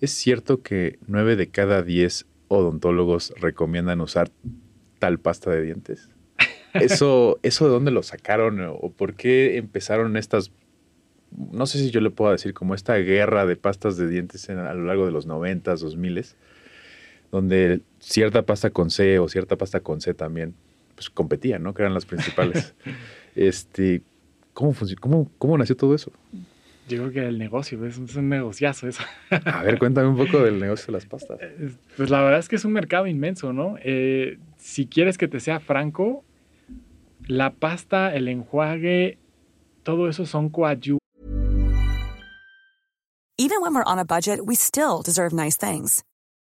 ¿Es cierto que nueve de cada diez odontólogos recomiendan usar tal pasta de dientes? ¿Eso, ¿Eso de dónde lo sacaron o por qué empezaron estas, no sé si yo le puedo decir, como esta guerra de pastas de dientes a lo largo de los 90, 2000, donde cierta pasta con C o cierta pasta con C también pues, competían, ¿no? Que eran las principales. este, ¿cómo, cómo, ¿Cómo nació todo eso? Yo creo que el negocio, es, un negociazo eso. A ver, cuéntame un poco del negocio de las pastas. Pues la verdad es que es un mercado inmenso, ¿no? Eh, si quieres que te sea franco, la pasta, el enjuague, todo eso son coadyuvantes. Even when we're on a budget, we still deserve nice things.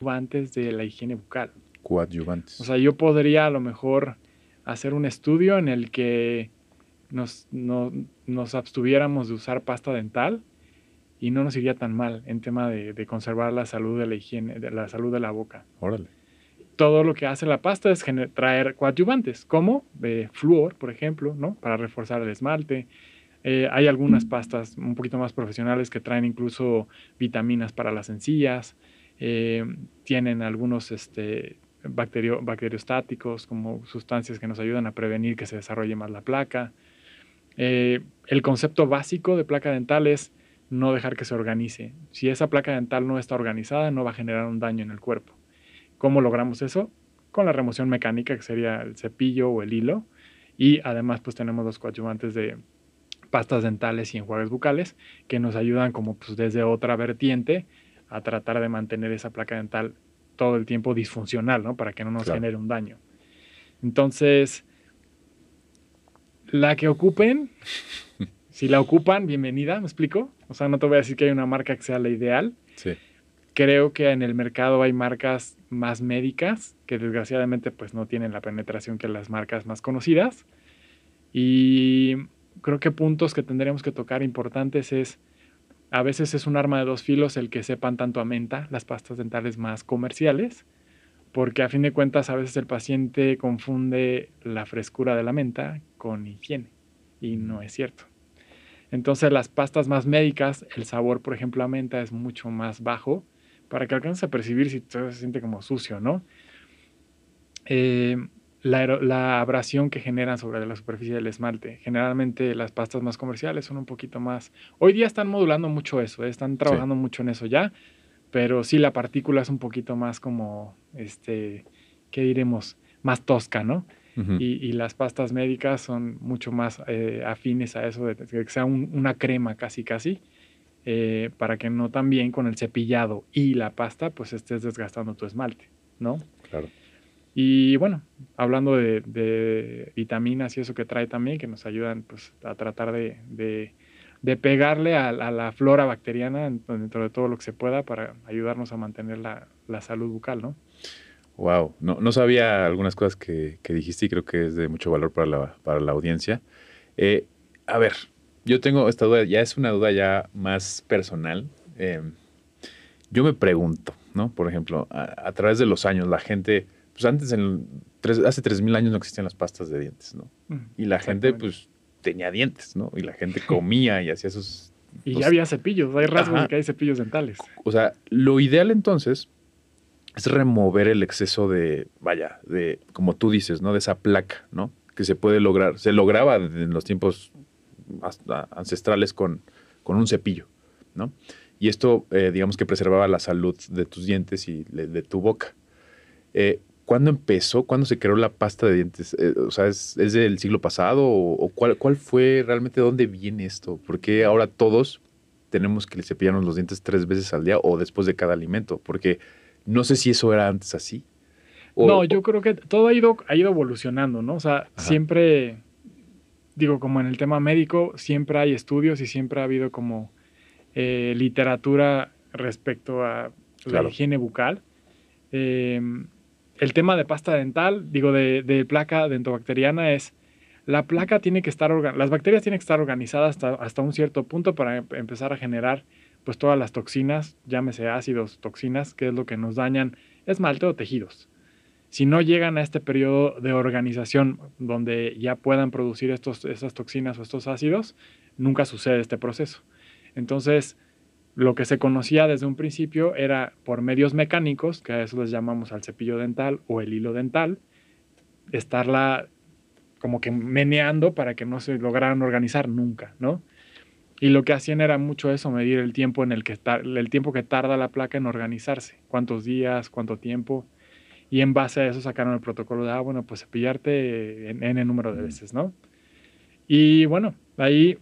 Coadjuvantes de la higiene bucal. Coadjuvantes. O sea, yo podría a lo mejor hacer un estudio en el que nos, no, nos abstuviéramos de usar pasta dental y no nos iría tan mal en tema de, conservar la salud de la higiene, de la salud de la boca. Órale. Todo lo que hace la pasta es traer coadyuvantes, como eh, flúor, por ejemplo, ¿no? Para reforzar el esmalte. Eh, hay algunas pastas un poquito más profesionales que traen incluso vitaminas para las encías. Eh, tienen algunos este, bacterio, bacteriostáticos como sustancias que nos ayudan a prevenir que se desarrolle más la placa. el concepto básico de placa dental es no dejar que se organice. Si esa placa dental no está organizada, no va a generar un daño en el cuerpo. ¿Cómo logramos eso? Con la remoción mecánica, que sería el cepillo o el hilo. Y además, pues tenemos los coadyuvantes de pastas dentales y enjuagues bucales, que nos ayudan como pues desde otra vertiente a tratar de mantener esa placa dental todo el tiempo disfuncional, ¿no? Para que no nos genere un daño. Entonces, la que ocupen, si la ocupan, bienvenida, ¿me explico? O sea, no te voy a decir que hay una marca que sea la ideal. Sí. Creo que en el mercado hay marcas más médicas que desgraciadamente pues no tienen la penetración que las marcas más conocidas. Y creo que puntos que tendríamos que tocar importantes es, a veces es un arma de dos filos el que sepan tanto a menta las pastas dentales más comerciales, porque a fin de cuentas a veces el paciente confunde la frescura de la menta con higiene y no es cierto. Entonces las pastas más médicas, el sabor, por ejemplo, a menta es mucho más bajo para que alcances a percibir si todo se siente como sucio, ¿no? Eh, la, abrasión que generan sobre la superficie del esmalte. Generalmente las pastas más comerciales son un poquito más... Hoy día están modulando mucho eso, ¿eh? están trabajando mucho en eso ya, pero sí la partícula es un poquito más como, este, ¿qué diremos? Más tosca, ¿no? y, las pastas médicas son mucho más eh, afines a eso, de que sea una crema casi casi, eh, para que no también con el cepillado y la pasta pues estés desgastando tu esmalte, ¿no? Claro. Y bueno, hablando de, vitaminas y eso que trae también, que nos ayudan pues, a tratar de, pegarle a, la flora bacteriana dentro de todo lo que se pueda para ayudarnos a mantener la, la salud bucal, ¿no? Wow, no, no sabía algunas cosas que, dijiste y creo que es de mucho valor para la, para la audiencia. Eh, a ver, yo tengo esta duda, ya es una duda ya más personal. Em, yo me pregunto, ¿no? Por ejemplo, a, través de los años, la gente, pues antes, en tres, hace 3.000 años no existían las pastas de dientes, ¿no? Y la gente, pues, tenía dientes, ¿no? Y la gente comía y hacía sus... Y ya había cepillos, hay rasgos de que hay cepillos dentales. O sea, lo ideal entonces es remover el exceso de, vaya, de, como tú dices, ¿no? De esa placa, ¿no? Que se puede lograr, se lograba en los tiempos ancestrales con, con un cepillo, ¿no? Y esto, eh, digamos que preservaba la salud de tus dientes y de, tu boca. Eh, ¿Cuándo empezó? ¿Cuándo se creó la pasta de dientes? Eh, o sea, ¿es, del siglo pasado? ¿O, cuál, cuál, fue realmente, dónde viene esto? ¿Por qué ahora todos tenemos que cepillarnos los dientes tres veces al día o después de cada alimento? Porque no sé si eso era antes así. no, yo creo que todo ha ido, ha ido evolucionando, ¿no? O sea, siempre, digo, como en el tema médico, siempre hay estudios y siempre ha habido como eh, literatura respecto a la higiene bucal. Em, el tema de pasta dental, digo, de, placa dentobacteriana es, la placa tiene que estar, las bacterias tienen que estar organizadas hasta, hasta un cierto punto para em, empezar a generar pues todas las toxinas, llámese ácidos, toxinas, que es lo que nos dañan esmalte o tejidos. Si no llegan a este periodo de organización donde ya puedan producir estos, estas toxinas o estos ácidos, nunca sucede este proceso. Entonces, lo que se conocía desde un principio era por medios mecánicos, que a eso les llamamos al cepillo dental o el hilo dental, estarla como que meneando para que no se lograran organizar nunca, ¿no? Y lo que hacían era mucho eso, medir el tiempo en el que el tiempo que tarda la placa en organizarse, cuántos días, cuánto tiempo, y en base a eso sacaron el protocolo de, ah, bueno, pues cepillarte en el número de veces, ¿no? Y bueno, ahí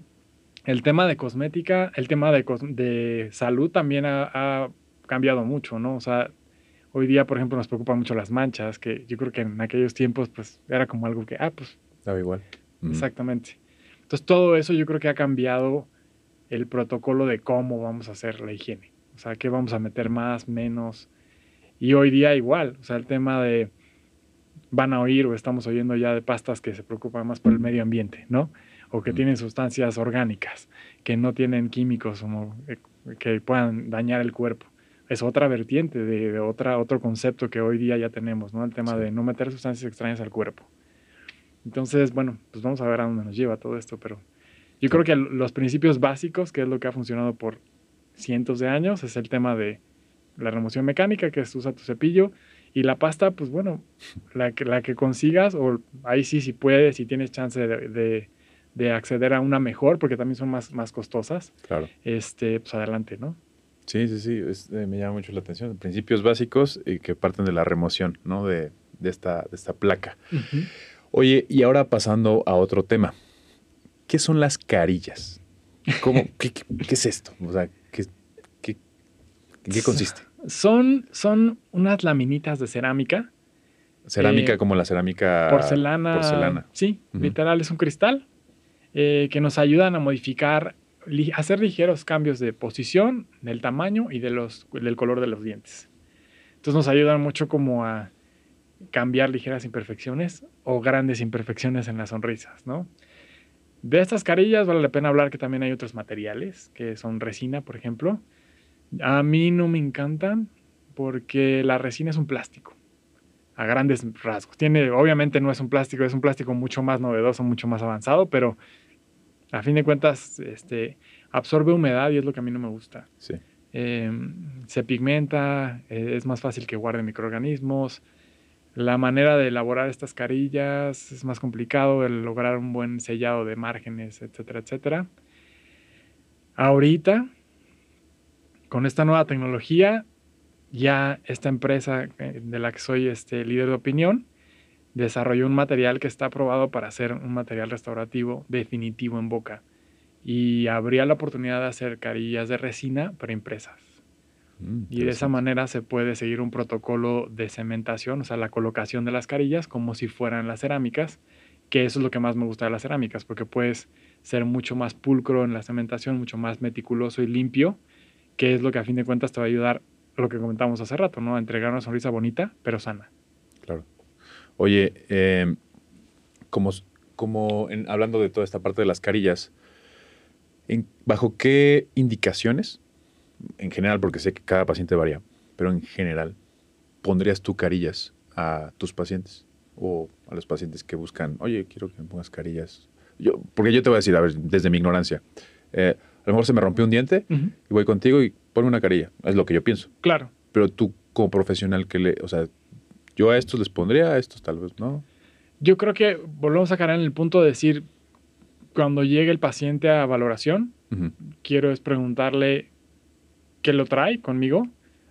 el tema de cosmética, el tema de, de salud también ha, cambiado mucho, ¿no? O sea, hoy día, por ejemplo, nos preocupan mucho las manchas, que yo creo que en aquellos tiempos, pues, era como algo que, ah, pues... Estaba igual. Exactamente. Entonces, todo eso yo creo que ha cambiado el protocolo de cómo vamos a hacer la higiene. O sea, qué vamos a meter más, menos. Y hoy día igual, o sea, el tema de van a oír o estamos oyendo ya de pastas que se preocupan más por el medio ambiente, ¿no? O que tienen sustancias orgánicas, que no tienen químicos como, eh, que puedan dañar el cuerpo. Es otra vertiente de, otra, otro concepto que hoy día ya tenemos, ¿no? El tema de no meter sustancias extrañas al cuerpo. Entonces, bueno, pues vamos a ver a dónde nos lleva todo esto, pero yo creo que los principios básicos, que es lo que ha funcionado por cientos de años, es el tema de la remoción mecánica, que es usa tu cepillo, y la pasta, pues bueno, la que, la que consigas, o ahí sí, si puedes, si tienes chance de, de, acceder a una mejor, porque también son más, más costosas, claro. este, pues adelante, ¿no? Sí, sí, sí, eh, me llama mucho la atención. Principios básicos y que parten de la remoción, ¿no? De, de esta, de esta placa. Oye, y ahora pasando a otro tema. ¿Qué son las carillas? ¿Cómo, qué, es esto? O sea, ¿qué, ¿en qué consiste? Son, son unas laminitas de cerámica. Cerámica eh, como la cerámica porcelana. Porcelana. Sí, literal, es un cristal eh, que nos ayudan a modificar, hacer ligeros cambios de posición, del tamaño y del color de los dientes. Entonces nos ayudan mucho como a cambiar ligeras imperfecciones o grandes imperfecciones en las sonrisas, ¿no? De estas carillas vale la pena hablar que también hay otros materiales, que son resina, por ejemplo. A mí no me encantan porque la resina es un plástico. A grandes rasgos. Tiene, obviamente no es un plástico, es un plástico mucho más novedoso, mucho más avanzado, pero a fin de cuentas este, absorbe humedad y es lo que a mí no me gusta. Sí. Em, se pigmenta, eh, es más fácil que guarde microorganismos. La manera de elaborar estas carillas es más complicado, el lograr un buen sellado de márgenes, etcétera, etcétera. Ahorita, con esta nueva tecnología, ya esta empresa eh, de la que soy este líder de opinión desarrolló un material que está aprobado para hacer un material restaurativo definitivo en boca y habría la oportunidad de hacer carillas de resina para impresas. Mm, y de esa manera se puede seguir un protocolo de cementación, o sea, la colocación de las carillas como si fueran las cerámicas, que eso es lo que más me gusta de las cerámicas, porque puedes ser mucho más pulcro en la cementación, mucho más meticuloso y limpio, que es lo que a fin de cuentas te va a ayudar lo que comentamos hace rato, ¿no? Entregar una sonrisa bonita, pero sana. Claro. Oye, em, como, como hablando de toda esta parte de las carillas, ¿bajo qué indicaciones, en general, porque sé que cada paciente varía, pero en general, pondrías tú carillas a tus pacientes o a los pacientes que buscan, oye, quiero que me pongas carillas? Yo, porque yo te voy a decir, a ver, desde mi ignorancia, eh, a lo mejor se me rompió un diente y voy contigo y ponme una carilla. Es lo que yo pienso. Claro. Pero tú, como profesional, que le, o sea, yo a estos les pondría, a estos tal vez no. Yo creo que volvemos a caer en el punto de decir, cuando llegue el paciente a valoración, quiero es preguntarle qué lo trae conmigo.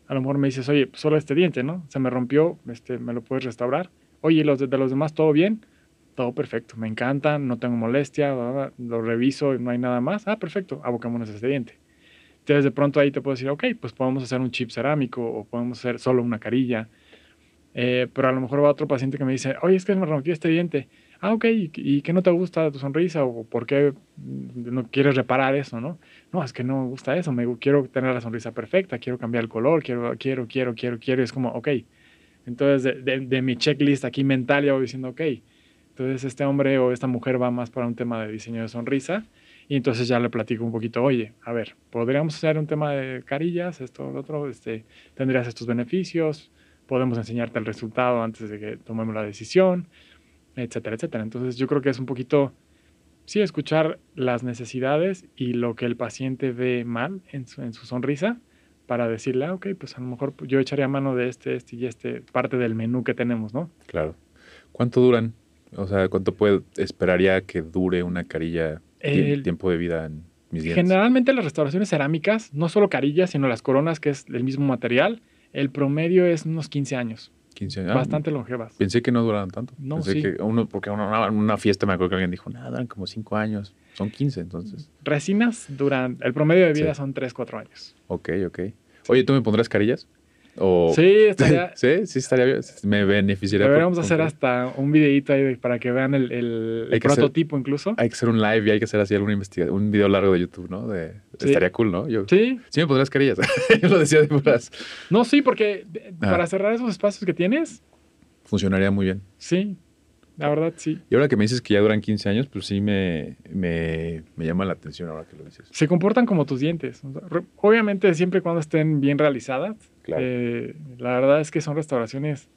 A lo mejor me dices, oye, solo este diente, ¿no? Se me rompió, este, ¿me lo puedes restaurar? Oye, los de, los demás todo bien? Todo perfecto, me encanta, no tengo molestia, lo reviso y no hay nada más. Ah, perfecto, abocémonos este diente. Entonces de pronto ahí te puedo decir, ok, pues podemos hacer un chip cerámico o podemos hacer solo una carilla. Eh, pero a lo mejor va otro paciente que me dice, oye, es que me rompió este diente. Ah, ok, ¿y, qué no te gusta tu sonrisa? ¿O por qué no quieres reparar eso, no? No, es que no me gusta eso, me quiero tener la sonrisa perfecta, quiero cambiar el color, quiero, quiero, quiero, quiero, quiero. Y es como, ok. Entonces, de, de, mi checklist aquí mental ya voy diciendo, ok. Entonces, este hombre o esta mujer va más para un tema de diseño de sonrisa. Y entonces ya le platico un poquito, oye, a ver, podríamos hacer un tema de carillas, esto, lo otro, este, tendrías estos beneficios, podemos enseñarte el resultado antes de que tomemos la decisión, etcétera, etcétera. Entonces yo creo que es un poquito, sí, escuchar las necesidades y lo que el paciente ve mal en su, en su sonrisa para decirle, ah, ok, pues a lo mejor yo echaría mano de este, este y este, parte del menú que tenemos, ¿no? Claro. ¿Cuánto duran? O sea, ¿cuánto puede, esperaría que dure una carilla el tiempo de vida en mis dientes? Generalmente las restauraciones cerámicas, no solo carillas, sino las coronas, que es el mismo material, el promedio es unos 15 años. 15 años. Bastante longevas. Pensé que no duraban tanto. No, Pensé sí. que uno, porque una, una fiesta me acuerdo que alguien dijo, nada, duran como 5 años. Son 15 entonces. Resinas duran, el promedio de vida son 3, 4 años. Ok, ok. Oye, ¿tú me pondrás carillas? Sí, estaría. sí, sí, estaría bien. Me beneficiaría. Deberíamos hacer hasta un videito ahí para que vean el, el, prototipo incluso. Hay que hacer un live y hay que hacer así alguna investigación, un video largo de YouTube, ¿no? De, Estaría cool, ¿no? Yo, sí. Sí me pondrás carillas. Yo lo decía de puras. No, sí, porque para cerrar esos espacios que tienes. Funcionaría muy bien. Sí, la verdad, sí. Y ahora que me dices que ya duran 15 años, pues sí me, me, me llama la atención ahora que lo dices. Se comportan como tus dientes. Obviamente, siempre y cuando estén bien realizadas. Eh, la verdad es que son restauraciones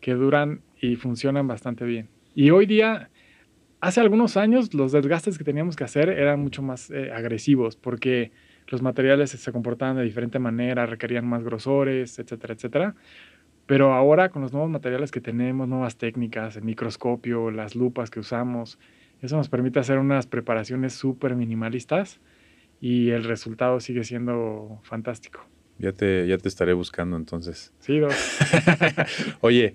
que duran y funcionan bastante bien. Y hoy día, hace algunos años, los desgastes que teníamos que hacer eran mucho más eh, agresivos porque los materiales se comportaban de diferente manera, requerían más grosores, etcétera, etcétera. Pero ahora con los nuevos materiales que tenemos, nuevas técnicas, el microscopio, las lupas que usamos, eso nos permite hacer unas preparaciones súper minimalistas y el resultado sigue siendo fantástico. Ya te, ya te estaré buscando entonces. Sí, dos. Oye,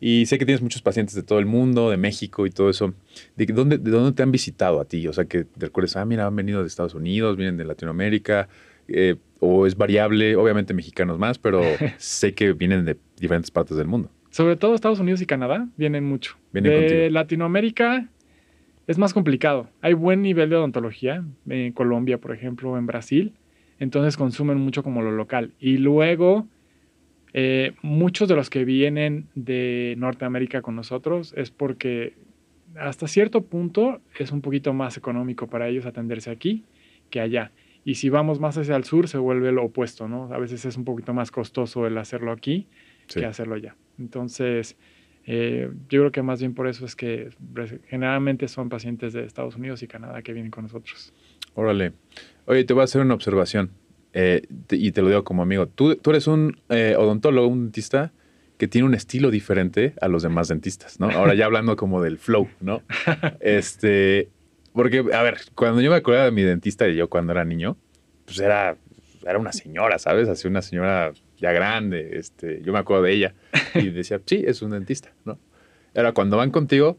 y sé que tienes muchos pacientes de todo el mundo, de México y todo eso. ¿De dónde, de dónde te han visitado a ti? O sea, que te recuerdes, ah, mira, han venido de Estados Unidos, vienen de Latinoamérica. Eh, o es variable, obviamente mexicanos más, pero sé que vienen de diferentes partes del mundo. Sobre todo Estados Unidos y Canadá vienen mucho. de Latinoamérica es más complicado. Hay buen nivel de odontología en Colombia, por ejemplo, en Brasil. Entonces consumen mucho como lo local. Y luego, eh, muchos de los que vienen de Norteamérica con nosotros es porque hasta cierto punto es un poquito más económico para ellos atenderse aquí que allá. Y si vamos más hacia el sur, se vuelve lo opuesto, ¿no? A veces es un poquito más costoso el hacerlo aquí. que hacerlo ya. Entonces, eh, yo creo que más bien por eso es que generalmente son pacientes de Estados Unidos y Canadá que vienen con nosotros. Órale. Oye, te voy a hacer una observación eh, y te lo digo como amigo. Tú, tú eres un eh, odontólogo, un dentista que tiene un estilo diferente a los demás dentistas, ¿no? Ahora ya hablando como del flow, ¿no? Este, porque, a ver, cuando yo me acuerdo de mi dentista y yo cuando era niño, pues era, era una señora, ¿sabes? Así una señora ya grande, este, yo me acuerdo de ella y decía, sí, es un dentista, ¿no? Ahora, cuando van contigo,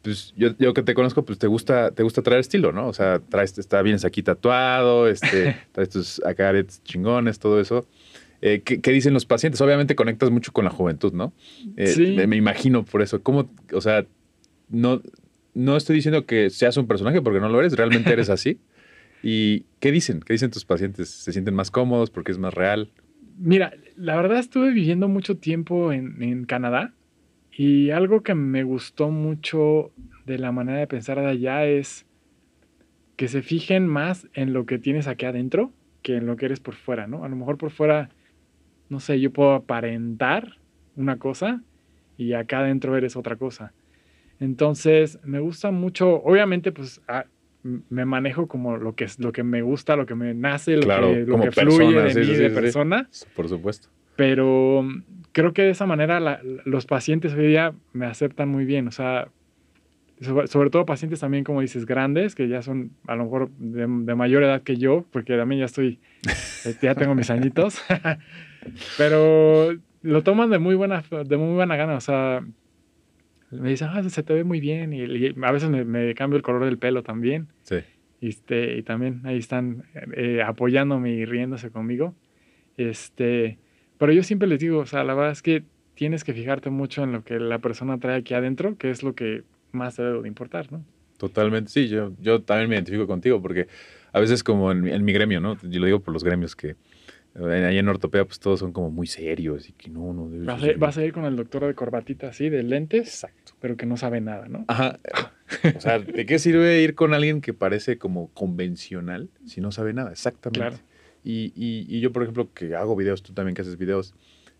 pues yo, yo que te conozco, pues te gusta, te gusta traer estilo, ¿no? O sea, traes, está bien aquí tatuado, este, traes tus acá chingones, todo eso. Eh, ¿qué, dicen los pacientes? Obviamente conectas mucho con la juventud, ¿no? Eh, sí. Me, imagino por eso. ¿Cómo, o sea, no, no estoy diciendo que seas un personaje porque no lo eres, realmente eres así. ¿Y qué dicen? ¿Qué dicen tus pacientes? ¿Se sienten más cómodos porque es más real? Mira, la verdad estuve viviendo mucho tiempo en, en Canadá y algo que me gustó mucho de la manera de pensar de allá es que se fijen más en lo que tienes aquí adentro que en lo que eres por fuera, ¿no? A lo mejor por fuera no sé, yo puedo aparentar una cosa y acá adentro eres otra cosa. Entonces, me gusta mucho, obviamente, pues ah, me manejo como lo que, es, lo que me gusta, lo que me nace, lo que, lo que fluye de mí de persona. Por supuesto. Pero mm, creo que de esa manera los pacientes hoy día me aceptan muy bien. O sea, sobre, todo pacientes también, como dices, grandes, que ya son a lo mejor de, de mayor edad que yo, porque también ya estoy, ya tengo mis añitos. Pero lo toman de muy buena, de muy buena gana. O sea, me dicen, ah, se te ve muy bien. Y, a veces me, cambio el color del pelo también. Sí. Y, este, y también ahí están eh, apoyándome y riéndose conmigo. Este, pero yo siempre les digo, o sea, la verdad es que tienes que fijarte mucho en lo que la persona trae aquí adentro, que es lo que más te debe de importar, ¿no? Totalmente, sí, yo, yo también me identifico contigo porque a veces como en, en mi gremio, ¿no? Yo lo digo por los gremios que Ahí en ortopedia, pues todos son como muy serios y que no, no vas, a, ir con el doctor de corbatita así, de lentes, Exacto. pero que no sabe nada, ¿no? Ajá. O sea, ¿de qué sirve ir con alguien que parece como convencional si no sabe nada? Exactamente. Claro. Y, y, yo, por ejemplo, que hago videos, tú también que haces videos,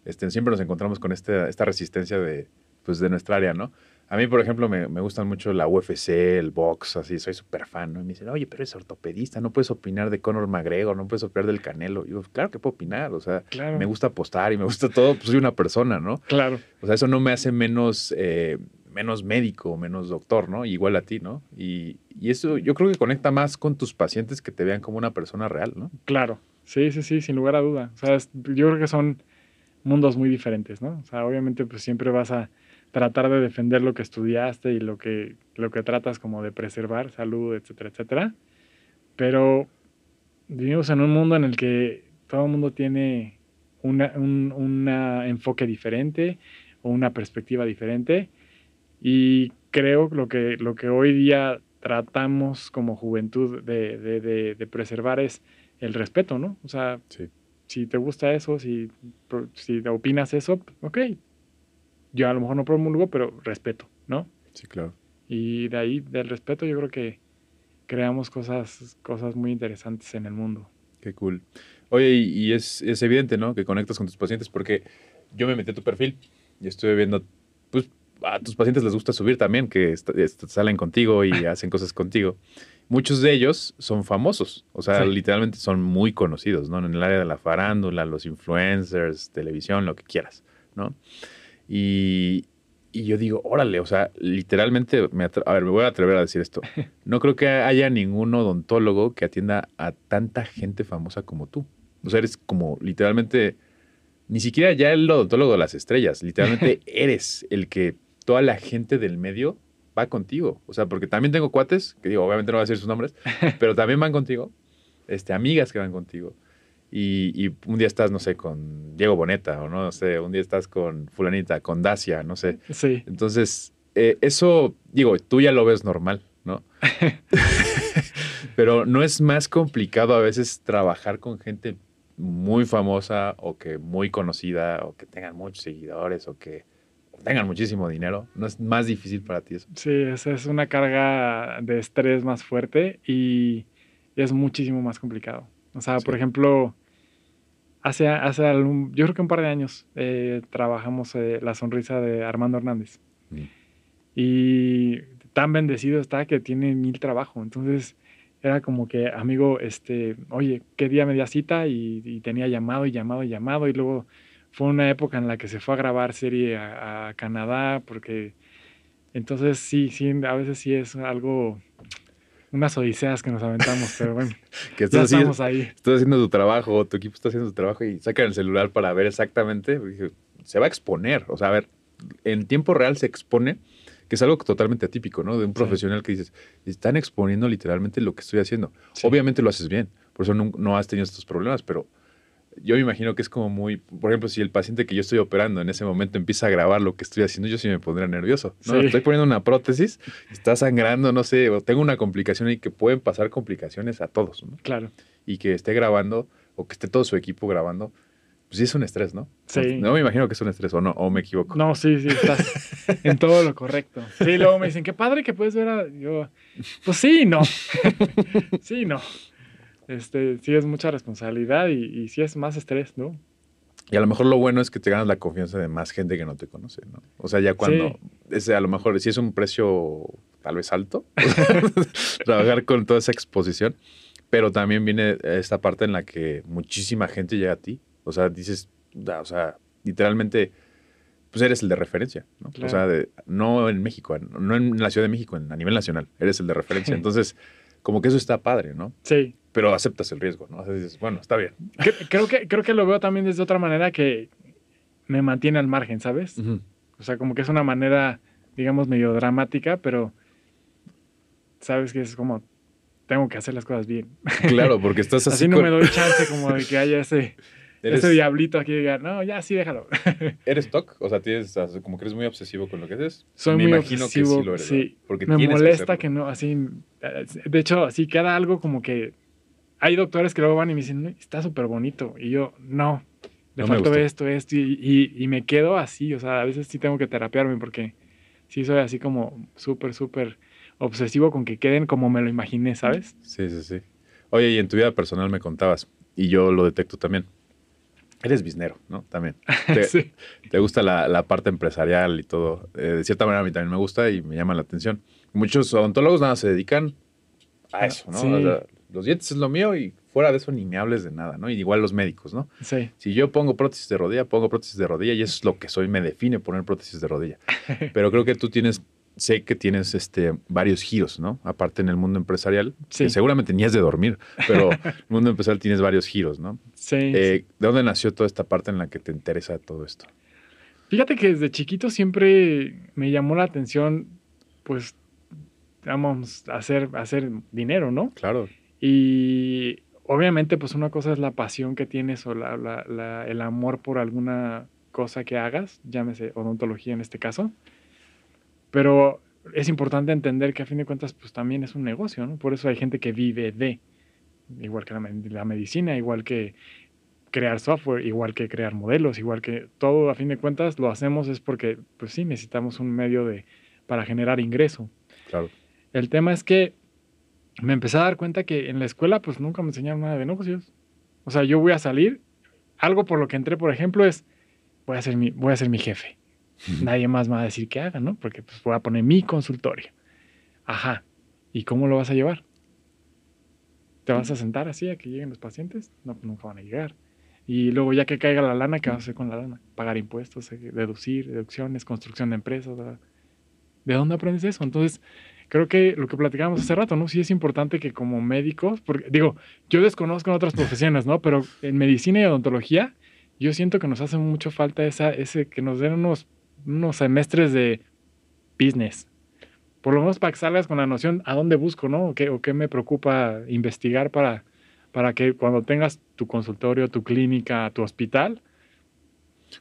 este, siempre nos encontramos con este, esta resistencia de, pues, de nuestra área, ¿no? A mí, por ejemplo, me, me gustan mucho la UFC, el box, así, soy súper fan, ¿no? Y me dicen, oye, pero eres ortopedista, no puedes opinar de Conor McGregor, no puedes opinar del Canelo. Y yo, claro que puedo opinar, o sea, me gusta apostar y me gusta todo, pues soy una persona, ¿no? Claro. O sea, eso no me hace menos, eh, menos médico, menos doctor, ¿no? Igual a ti, ¿no? Y, y eso yo creo que conecta más con tus pacientes que te vean como una persona real, ¿no? Claro, sí, sí, sí, sin lugar a duda. O sea, yo creo que son mundos muy diferentes, ¿no? O sea, obviamente, pues siempre vas a tratar de defender lo que estudiaste y lo que, lo que tratas como de preservar, salud, etcétera, etcétera. Pero vivimos en un mundo en el que todo el mundo tiene una, un enfoque diferente o una perspectiva diferente y creo lo que, lo que hoy día tratamos como juventud de, de, de, preservar es el respeto, ¿no? O sea, si te gusta eso, si, si opinas eso, ok, yo a lo mejor no promulgo, pero respeto, ¿no? Sí, claro. Y de ahí, del respeto, yo creo que creamos cosas, cosas muy interesantes en el mundo. Qué cool. Oye, y, es, es, evidente, ¿no? Que conectas con tus pacientes porque yo me metí a tu perfil y estuve viendo, pues a tus pacientes les gusta subir también, que salen contigo y hacen cosas contigo. Muchos de ellos son famosos, o sea, literalmente son muy conocidos, ¿no? En el área de la farándula, los influencers, televisión, lo que quieras, ¿no? Y, yo digo, órale, o sea, literalmente, me a ver, me voy a atrever a decir esto. No creo que haya ningún odontólogo que atienda a tanta gente famosa como tú. O sea, eres como literalmente, ni siquiera ya el odontólogo de las estrellas, literalmente eres el que toda la gente del medio va contigo. O sea, porque también tengo cuates, que digo, obviamente no voy a decir sus nombres, pero también van contigo, este, amigas que van contigo. Y, un día estás, no sé, con Diego Boneta, o no, sé, un día estás con Fulanita, con Dacia, no sé. Sí. Entonces, eh, eso, digo, tú ya lo ves normal, ¿no? Pero no es más complicado a veces trabajar con gente muy famosa o que muy conocida o que tengan muchos seguidores o que tengan muchísimo dinero. ¿No es más difícil para ti eso? Sí, esa es una carga de estrés más fuerte y es muchísimo más complicado. O sea, por ejemplo, Hace, hace algún, yo creo que un par de años eh, trabajamos eh, la sonrisa de Armando Hernández. Mm. Y tan bendecido está que tiene mil trabajo. Entonces era como que, amigo, este, oye, ¿qué día me di cita? Y, y, tenía llamado y llamado y llamado. Y luego fue una época en la que se fue a grabar serie a, a Canadá porque entonces sí, sí, a veces sí es algo unas odiseas que nos aventamos, pero bueno, que estás ya estamos ahí. Estás haciendo tu trabajo, tu equipo está haciendo su trabajo y sacan el celular para ver exactamente. Se va a exponer, o sea, a ver, en tiempo real se expone, que es algo totalmente atípico, ¿no? De un profesional que dices, están exponiendo literalmente lo que estoy haciendo. Sí. Obviamente lo haces bien, por eso no, no has tenido estos problemas, pero yo me imagino que es como muy, por ejemplo, si el paciente que yo estoy operando en ese momento empieza a grabar lo que estoy haciendo, yo sí me pondría nervioso. ¿no? Sí. Estoy poniendo una prótesis, está sangrando, no sé, o tengo una complicación y que pueden pasar complicaciones a todos. ¿no? Claro. Y que esté grabando o que esté todo su equipo grabando, pues sí es un estrés, ¿no? Sí. No me imagino que es un estrés o no, o me equivoco. No, sí, sí, estás en todo lo correcto. Sí, luego me dicen, qué padre que puedes ver a... Yo, pues sí, no. sí, no este, sí es mucha responsabilidad y, y sí es más estrés, ¿no? Y a lo mejor lo bueno es que te ganas la confianza de más gente que no te conoce, ¿no? O sea, ya cuando, sí. ese, a lo mejor sí es un precio tal vez alto, trabajar con toda esa exposición, pero también viene esta parte en la que muchísima gente llega a ti. O sea, dices, o sea, literalmente, pues eres el de referencia, ¿no? Claro. O sea, de, no en México, no en la Ciudad de México, en, a nivel nacional, eres el de referencia. Entonces, como que eso está padre, ¿no? Sí pero aceptas el riesgo, ¿no? O sea, dices, bueno, está bien. Creo que, creo que lo veo también desde otra manera que me mantiene al margen, ¿sabes? Uh -huh. O sea, como que es una manera, digamos, medio dramática, pero sabes que es como, tengo que hacer las cosas bien. Claro, porque estás así. así no con... me doy chance como de que haya ese, ¿Eres... ese diablito aquí diga, no, ya sí, déjalo. ¿Eres TOC? O sea, tienes, como que eres muy obsesivo con lo que haces. Soy me muy imagino obsesivo, que sí lo eres. Sí. Porque me molesta que, que, no, así. De hecho, así queda algo como que hay doctores que luego van y me dicen, está súper bonito. Y yo, no, le no faltó esto, esto. Y, y, y, me quedo así. O sea, a veces sí tengo que terapiarme porque sí soy así como súper, súper obsesivo con que queden como me lo imaginé, ¿sabes? Sí, sí, sí. Oye, y en tu vida personal me contabas, y yo lo detecto también. Eres biznero, ¿no? También. Te, sí. te gusta la, la, parte empresarial y todo. Eh, de cierta manera a mí también me gusta y me llama la atención. Muchos odontólogos nada se dedican a eso, ¿no? Sí. O sea, los dientes es lo mío y fuera de eso ni me hables de nada, ¿no? Y igual los médicos, ¿no? Sí. Si yo pongo prótesis de rodilla, pongo prótesis de rodilla y eso es lo que soy, me define poner prótesis de rodilla. Pero creo que tú tienes, sé que tienes este, varios giros, ¿no? Aparte en el mundo empresarial, sí. que seguramente ni es de dormir, pero en el mundo empresarial tienes varios giros, ¿no? Sí, eh, ¿De dónde nació toda esta parte en la que te interesa todo esto? Fíjate que desde chiquito siempre me llamó la atención, pues, vamos, hacer, hacer dinero, ¿no? Claro. Y obviamente, pues una cosa es la pasión que tienes o la, la, la, el amor por alguna cosa que hagas, llámese odontología en este caso. Pero es importante entender que a fin de cuentas, pues también es un negocio, ¿no? Por eso hay gente que vive de, igual que la, la medicina, igual que crear software, igual que crear modelos, igual que todo, a fin de cuentas, lo hacemos es porque, pues sí, necesitamos un medio de, para generar ingreso. Claro. El tema es que me empecé a dar cuenta que en la escuela pues nunca me enseñaron nada de negocios. O sea, yo voy a salir, algo por lo que entré, por ejemplo, es voy a ser mi, voy a ser mi jefe. Nadie más me va a decir que haga, ¿no? Porque pues voy a poner mi consultorio. Ajá. ¿Y cómo lo vas a llevar? ¿Te vas a sentar así a que lleguen los pacientes? No, pues nunca van a llegar. Y luego ya que caiga la lana, ¿qué vas a hacer con la lana? Pagar impuestos, eh, deducir, deducciones, construcción de empresas. ¿De dónde aprendes eso? Entonces, creo que lo que platicábamos hace rato, ¿no? Sí es importante que como médicos, porque digo, yo desconozco en otras profesiones, ¿no? Pero en medicina y odontología, yo siento que nos hace mucho falta esa, ese, que nos den unos, unos semestres de business. Por lo menos para que salgas con la noción a dónde busco, ¿no? O qué, o qué me preocupa investigar para, para que cuando tengas tu consultorio, tu clínica, tu hospital.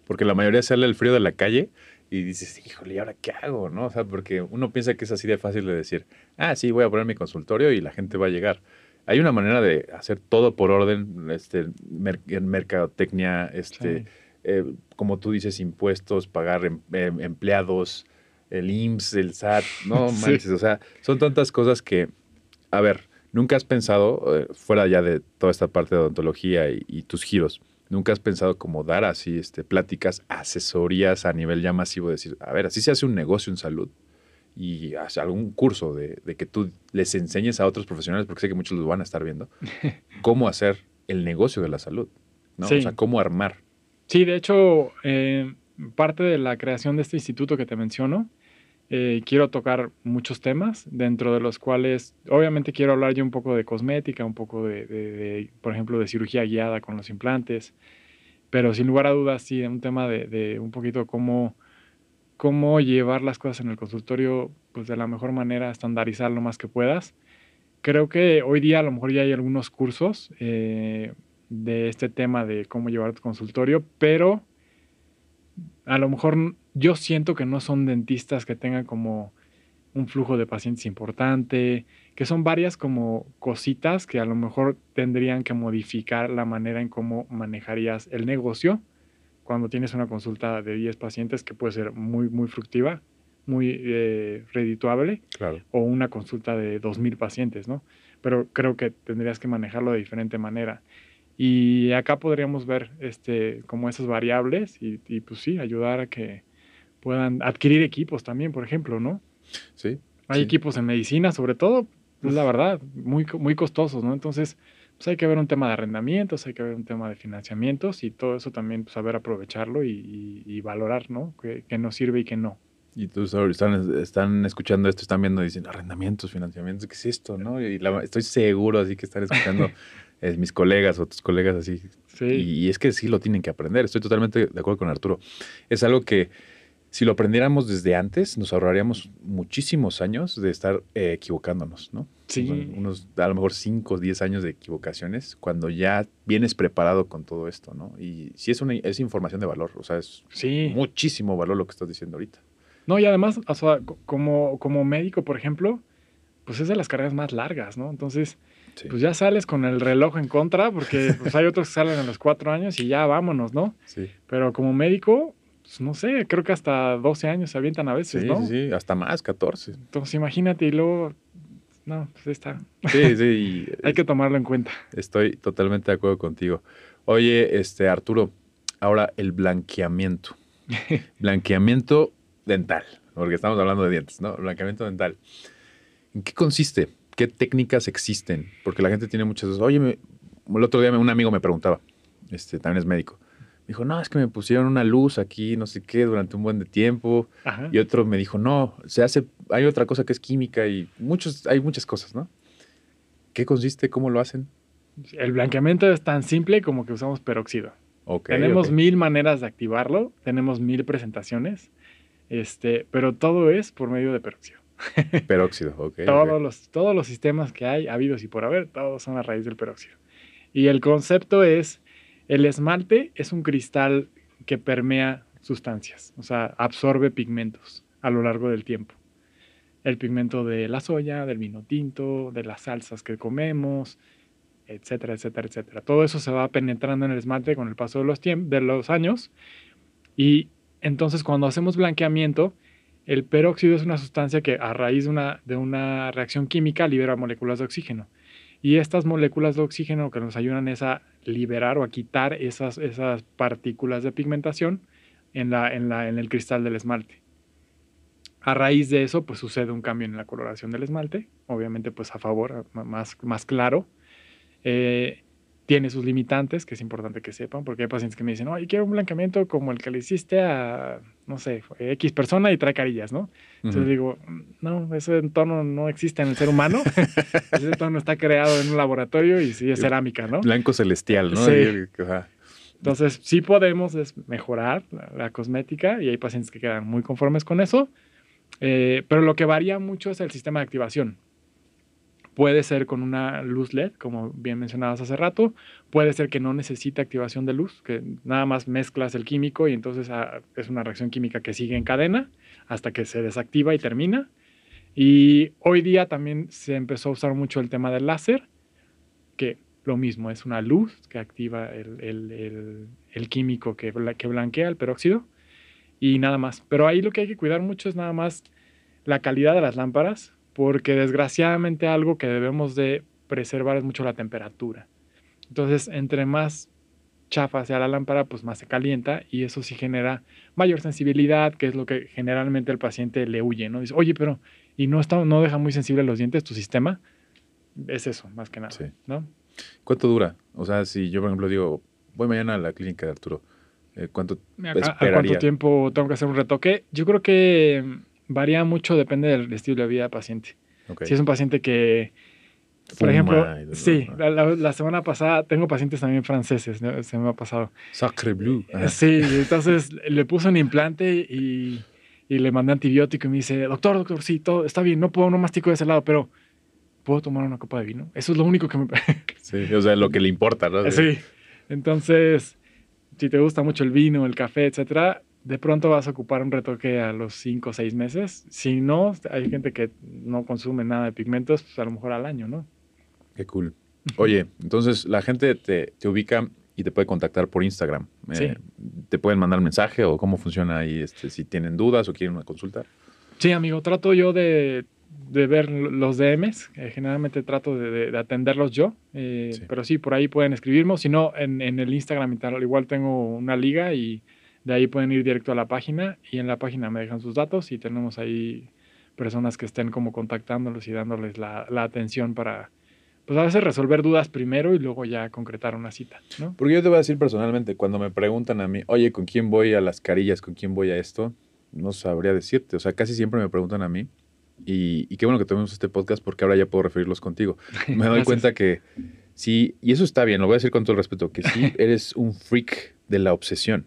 Porque la mayoría sale el frío de la calle y dices, híjole, ¿y ahora qué hago? ¿no? O sea, porque uno piensa que es así de fácil de decir, ah, sí, voy a poner mi consultorio y la gente va a llegar. Hay una manera de hacer todo por orden, este, mer mercadotecnia, este, sí. eh, como tú dices, impuestos, pagar em eh, empleados, el IMSS, el SAT, no manches, sí. o sea, son tantas cosas que, a ver, nunca has pensado, eh, fuera ya de toda esta parte de odontología y, y tus giros, ¿Nunca has pensado como dar así este, pláticas, asesorías a nivel ya masivo? Decir, a ver, así se hace un negocio en salud y hace algún curso de, de, que tú les enseñes a otros profesionales, porque sé que muchos los van a estar viendo, cómo hacer el negocio de la salud, ¿no? O sea, cómo armar. Sí, de hecho, eh, parte de la creación de este instituto que te menciono, eh, quiero tocar muchos temas, dentro de los cuales obviamente quiero hablar yo un poco de cosmética, un poco de, por ejemplo, de cirugía guiada con los implantes, pero sin lugar a dudas sí, un tema de, un poquito cómo, cómo llevar las cosas en el consultorio pues de la mejor manera, estandarizar lo más que puedas. Creo que hoy día a lo mejor ya hay algunos cursos eh, de este tema de cómo llevar tu consultorio, pero a lo mejor yo siento que no son dentistas que tengan como un flujo de pacientes importante, que son varias como cositas que a lo mejor tendrían que modificar la manera en cómo manejarías el negocio cuando tienes una consulta de 10 pacientes que puede ser muy, muy fructiva, muy eh, redituable, o una consulta de 2.000 pacientes, ¿no? Pero creo que tendrías que manejarlo de diferente manera. Y acá podríamos ver este, como esas variables y, y, pues sí, ayudar a que puedan adquirir equipos también, por ejemplo, ¿no? Sí. Hay equipos en medicina, sobre todo, es la verdad, muy, muy costosos, ¿no? Entonces, pues hay que ver un tema de arrendamientos, hay que ver un tema de financiamientos y todo eso también pues, saber aprovecharlo y, valorar, ¿no? Que, nos sirve y que no. Y tú están, están escuchando esto, están viendo y dicen, arrendamientos, financiamientos, ¿qué es esto? ¿no? Y estoy seguro así que están escuchando es mis colegas o tus colegas así. Y, es que sí lo tienen que aprender. Estoy totalmente de acuerdo con Arturo. Es algo que si lo aprendiéramos desde antes, nos ahorraríamos muchísimos años de estar eh, equivocándonos, ¿no? Sí. unos, a lo mejor 5 o 10 años de equivocaciones cuando ya vienes preparado con todo esto, ¿no? Y sí es, una, es información de valor, o sea, es muchísimo valor lo que estás diciendo ahorita. No, y además, o sea, como, como médico, por ejemplo, pues es de las carreras más largas, ¿no? Entonces, pues ya sales con el reloj en contra, porque pues hay otros que salen a los cuatro años y ya vámonos, ¿no? Sí. Pero como médico, pues no sé, creo que hasta 12 años se avientan a veces, ¿no? Sí, sí, hasta más, 14. Entonces imagínate y luego, no, pues está. Sí, sí. hay que tomarlo en cuenta. Estoy totalmente de acuerdo contigo. Oye, este Arturo, ahora el blanqueamiento. blanqueamiento dental, porque estamos hablando de dientes, ¿no? Blanqueamiento dental. ¿En qué consiste? ¿Qué técnicas existen? Porque la gente tiene muchas... Oye, el otro día un amigo me preguntaba, este, también es médico. Me dijo, no, es que me pusieron una luz aquí, no sé qué, durante un buen de tiempo. Y otro me dijo, no, se hace, hay otra cosa que es química y muchos, hay muchas cosas, ¿no? ¿Qué consiste? ¿Cómo lo hacen? El blanqueamiento es tan simple como que usamos peróxido. tenemos mil maneras de activarlo, tenemos mil presentaciones, este, pero todo es por medio de peróxido. Peróxido, ok. todos, Los, todos los sistemas que hay, habidos y por haber, todos son a raíz del peróxido. Y el concepto es, el esmalte es un cristal que permea sustancias, o sea, absorbe pigmentos a lo largo del tiempo. El pigmento de la soya, del vino tinto, de las salsas que comemos, etcétera, etcétera, etcétera. Todo eso se va penetrando en el esmalte con el paso de los, de los años y entonces cuando hacemos blanqueamiento, el peróxido es una sustancia que a raíz de una, de una reacción química libera moléculas de oxígeno. Y estas moléculas de oxígeno que nos ayudan es a liberar o a quitar esas, esas partículas de pigmentación en, la, en, la, en el cristal del esmalte. A raíz de eso, pues sucede un cambio en la coloración del esmalte, obviamente pues a favor, más, más claro. Eh, tiene sus limitantes, que es importante que sepan, porque hay pacientes que me dicen, oye, quiero un blanqueamiento como el que le hiciste a, no sé, X persona y trae carillas, ¿no? Entonces digo, no, ese entorno no existe en el ser humano, ese entorno está creado en un laboratorio y sí es cerámica, ¿no? Blanco celestial, ¿no? Sí. Entonces, sí podemos mejorar la, cosmética y hay pacientes que quedan muy conformes con eso, eh, pero lo que varía mucho es el sistema de activación. Puede ser con una luz LED, como bien mencionabas hace rato. Puede ser que no necesita activación de luz, que nada más mezclas el químico y entonces ah, es una reacción química que sigue en cadena hasta que se desactiva y termina. Y hoy día también se empezó a usar mucho el tema del láser, que lo mismo, es una luz que activa el, químico que, que blanquea el peróxido y nada más. Pero ahí lo que hay que cuidar mucho es nada más la calidad de las lámparas, porque desgraciadamente algo que debemos de preservar es mucho la temperatura. Entonces, entre más chafa hacia la lámpara, pues más se calienta y eso sí genera mayor sensibilidad, que es lo que generalmente el paciente le huye, ¿no? Dice, oye, pero, y no, está, no deja muy sensible los dientes tu sistema. Es eso, más que nada, ¿no? ¿Cuánto dura? O sea, si yo, por ejemplo, digo, voy mañana a la clínica de Arturo, eh, ¿cuánto esperaría? cuánto tiempo tengo que hacer un retoque? Yo creo que varía mucho, depende del estilo de vida del paciente. Si es un paciente que por ejemplo, sí, la, semana pasada tengo pacientes también franceses, se me ha pasado. Sacre bleu. Sí, entonces le puse un implante y, y, le mandé antibiótico y me dice, doctor, doctor, sí, todo está bien, no puedo, no mastico de ese lado, pero puedo tomar una copa de vino. Eso es lo único que me... sí, o sea, lo que le importa, ¿no? Sí, entonces, si te gusta mucho el vino, el café, etcétera, de pronto vas a ocupar un retoque a los 5 o 6 meses. Si no, hay gente que no consume nada de pigmentos, pues a lo mejor al año, ¿no? Qué cool. Oye, entonces la gente te, ubica y te puede contactar por Instagram. Eh, ¿Te pueden mandar mensaje o cómo funciona ahí? Este, si tienen dudas o quieren una consulta. Sí, amigo, trato yo de, ver los DMs. generalmente trato de, atenderlos yo. Eh, pero sí, por ahí pueden escribirme. Si no, en, el Instagram y tal, igual tengo una liga y de ahí pueden ir directo a la página. Y en la página me dejan sus datos y tenemos ahí personas que estén como contactándolos y dándoles la atención para pues a veces resolver dudas primero y luego ya concretar una cita, ¿no? Porque yo te voy a decir personalmente, cuando me preguntan a mí, oye, ¿con quién voy a las carillas? ¿Con quién voy a esto? No sabría decirte. O sea, casi siempre me preguntan a mí. Y, qué bueno que tenemos este podcast porque ahora ya puedo referirlos contigo. Me doy cuenta que sí, y eso está bien, lo voy a decir con todo el respeto, que sí eres un freak de la obsesión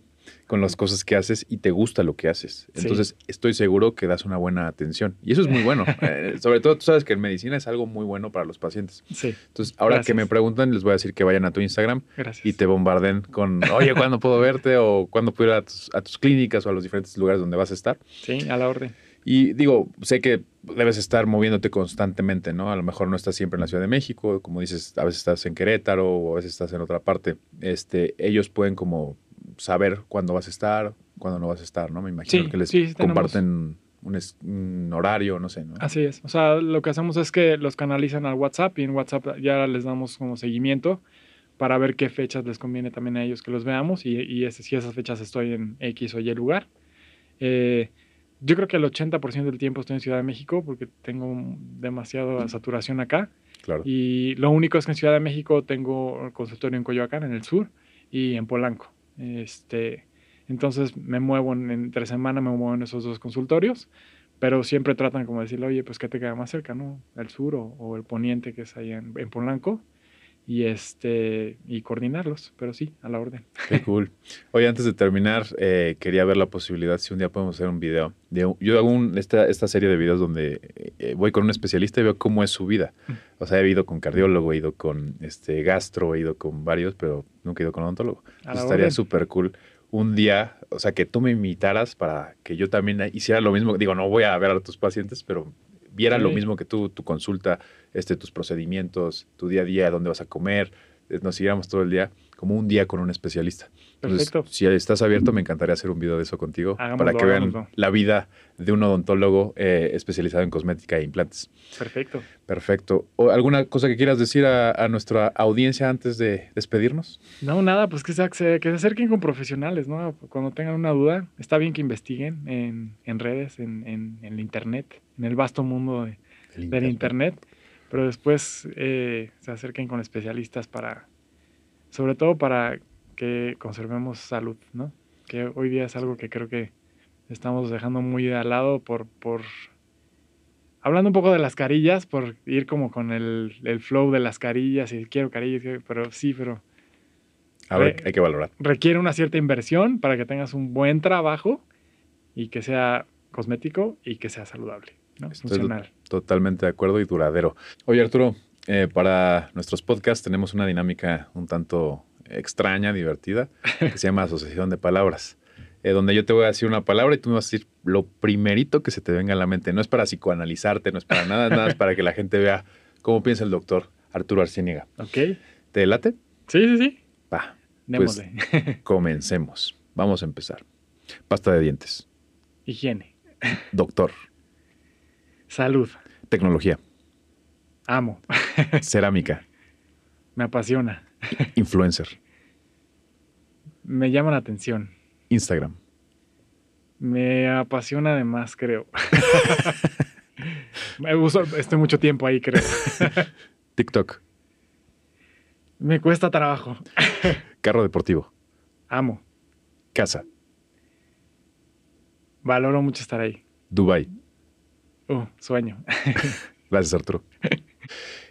con las cosas que haces y te gusta lo que haces. Entonces, estoy seguro que das una buena atención. Y eso es muy bueno. Eh, sobre todo, tú sabes que en medicina es algo muy bueno para los pacientes. Sí. Entonces, ahora que me preguntan, les voy a decir que vayan a tu Instagram y te bombarden con, oye, ¿cuándo puedo verte? O ¿cuándo puedo ir a tus, a tus clínicas o a los diferentes lugares donde vas a estar? Sí, a la orden. Y digo, sé que debes estar moviéndote constantemente, ¿no? A lo mejor no estás siempre en la Ciudad de México, como dices, a veces estás en Querétaro o a veces estás en otra parte. Este, ellos pueden como saber cuándo vas a estar, cuándo no vas a estar, ¿no? Me imagino que les comparten un, horario, no sé, ¿no? Así es. O sea, lo que hacemos es que los canalizan al WhatsApp y en WhatsApp ya les damos como seguimiento para ver qué fechas les conviene también a ellos que los veamos y, y si esas fechas estoy en X o Y lugar. Eh, yo creo que el 80% del tiempo estoy en Ciudad de México porque tengo demasiada saturación acá. Claro. Y lo único es que en Ciudad de México tengo consultorio en Coyoacán, en el sur, y en Polanco. Este, entonces me muevo en, entre semana, me muevo en esos dos consultorios, pero siempre tratan como de decirle, oye, pues ¿qué te queda más cerca, no? El sur o, el poniente que es ahí en, en, Polanco y este y coordinarlos, pero sí, a la orden. Qué cool. Oye, antes de terminar, eh, quería ver la posibilidad si un día podemos hacer un video. yo hago esta, esta serie de videos donde eh, voy con un especialista y veo cómo es su vida. Mm. O sea, he ido con cardiólogo, he ido con este gastro, he ido con varios, pero nunca he ido con odontólogo. estaría súper cool un día, o sea, que tú me invitaras para que yo también hiciera lo mismo. Digo, no voy a ver a tus pacientes, pero viera lo mismo que tú, tu consulta, este, tus procedimientos, tu día a día, dónde vas a comer, nos siguiéramos todo el día, como un día con un especialista. Perfecto. si estás abierto, me encantaría hacer un video de eso contigo para que vean la vida de un odontólogo eh, especializado en cosmética e implantes. Perfecto. Perfecto. ¿O ¿Alguna cosa que quieras decir a, nuestra audiencia antes de despedirnos? No, nada, pues que se, que se acerquen con profesionales, ¿no? Cuando tengan una duda, está bien que investiguen en, redes, en, en, el Internet, en el vasto mundo del Internet, pero después eh, se acerquen con especialistas para, sobre todo para que conservemos salud, ¿no? Que hoy día es algo que creo que estamos dejando muy al lado por, por hablando un poco de las carillas, por ir como con el, el flow de las carillas, y quiero carillas, pero sí, pero... A ver, hay que valorar. Requiere una cierta inversión para que tengas un buen trabajo y que sea cosmético y que sea saludable, ¿no? Funcional. Totalmente de acuerdo y duradero. Oye, Arturo, eh, para nuestros podcasts tenemos una dinámica un tanto extraña, divertida, que se llama Asociación de Palabras. Eh, donde yo te voy a decir una palabra y tú me vas a decir lo primerito que se te venga a la mente. No es para psicoanalizarte, no es para nada, nada es para que la gente vea cómo piensa el doctor Arturo Arciniega. Ok. ¿Te late? Sí, sí, sí. Va. Pues, comencemos. Vamos a empezar. Pasta de dientes. Higiene. Doctor. Salud. Tecnología. Amo. Cerámica. Me apasiona. Influencer. Me llama la atención. Instagram. Me apasiona además, creo. Estoy mucho tiempo ahí, creo. TikTok. Me cuesta trabajo. Carro deportivo. Amo. Casa. Valoro mucho estar ahí. Dubai. Uh, sueño. Gracias, Arturo.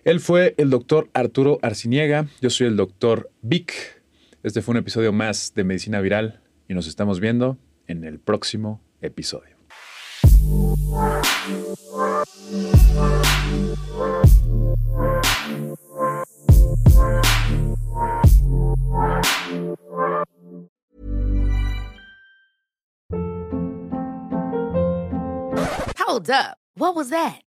Él fue el doctor Arturo Arciniega. Yo soy el doctor Vic. Este fue un episodio más de Medicina Viral y nos estamos viendo en el próximo episodio. Hold up. What was that?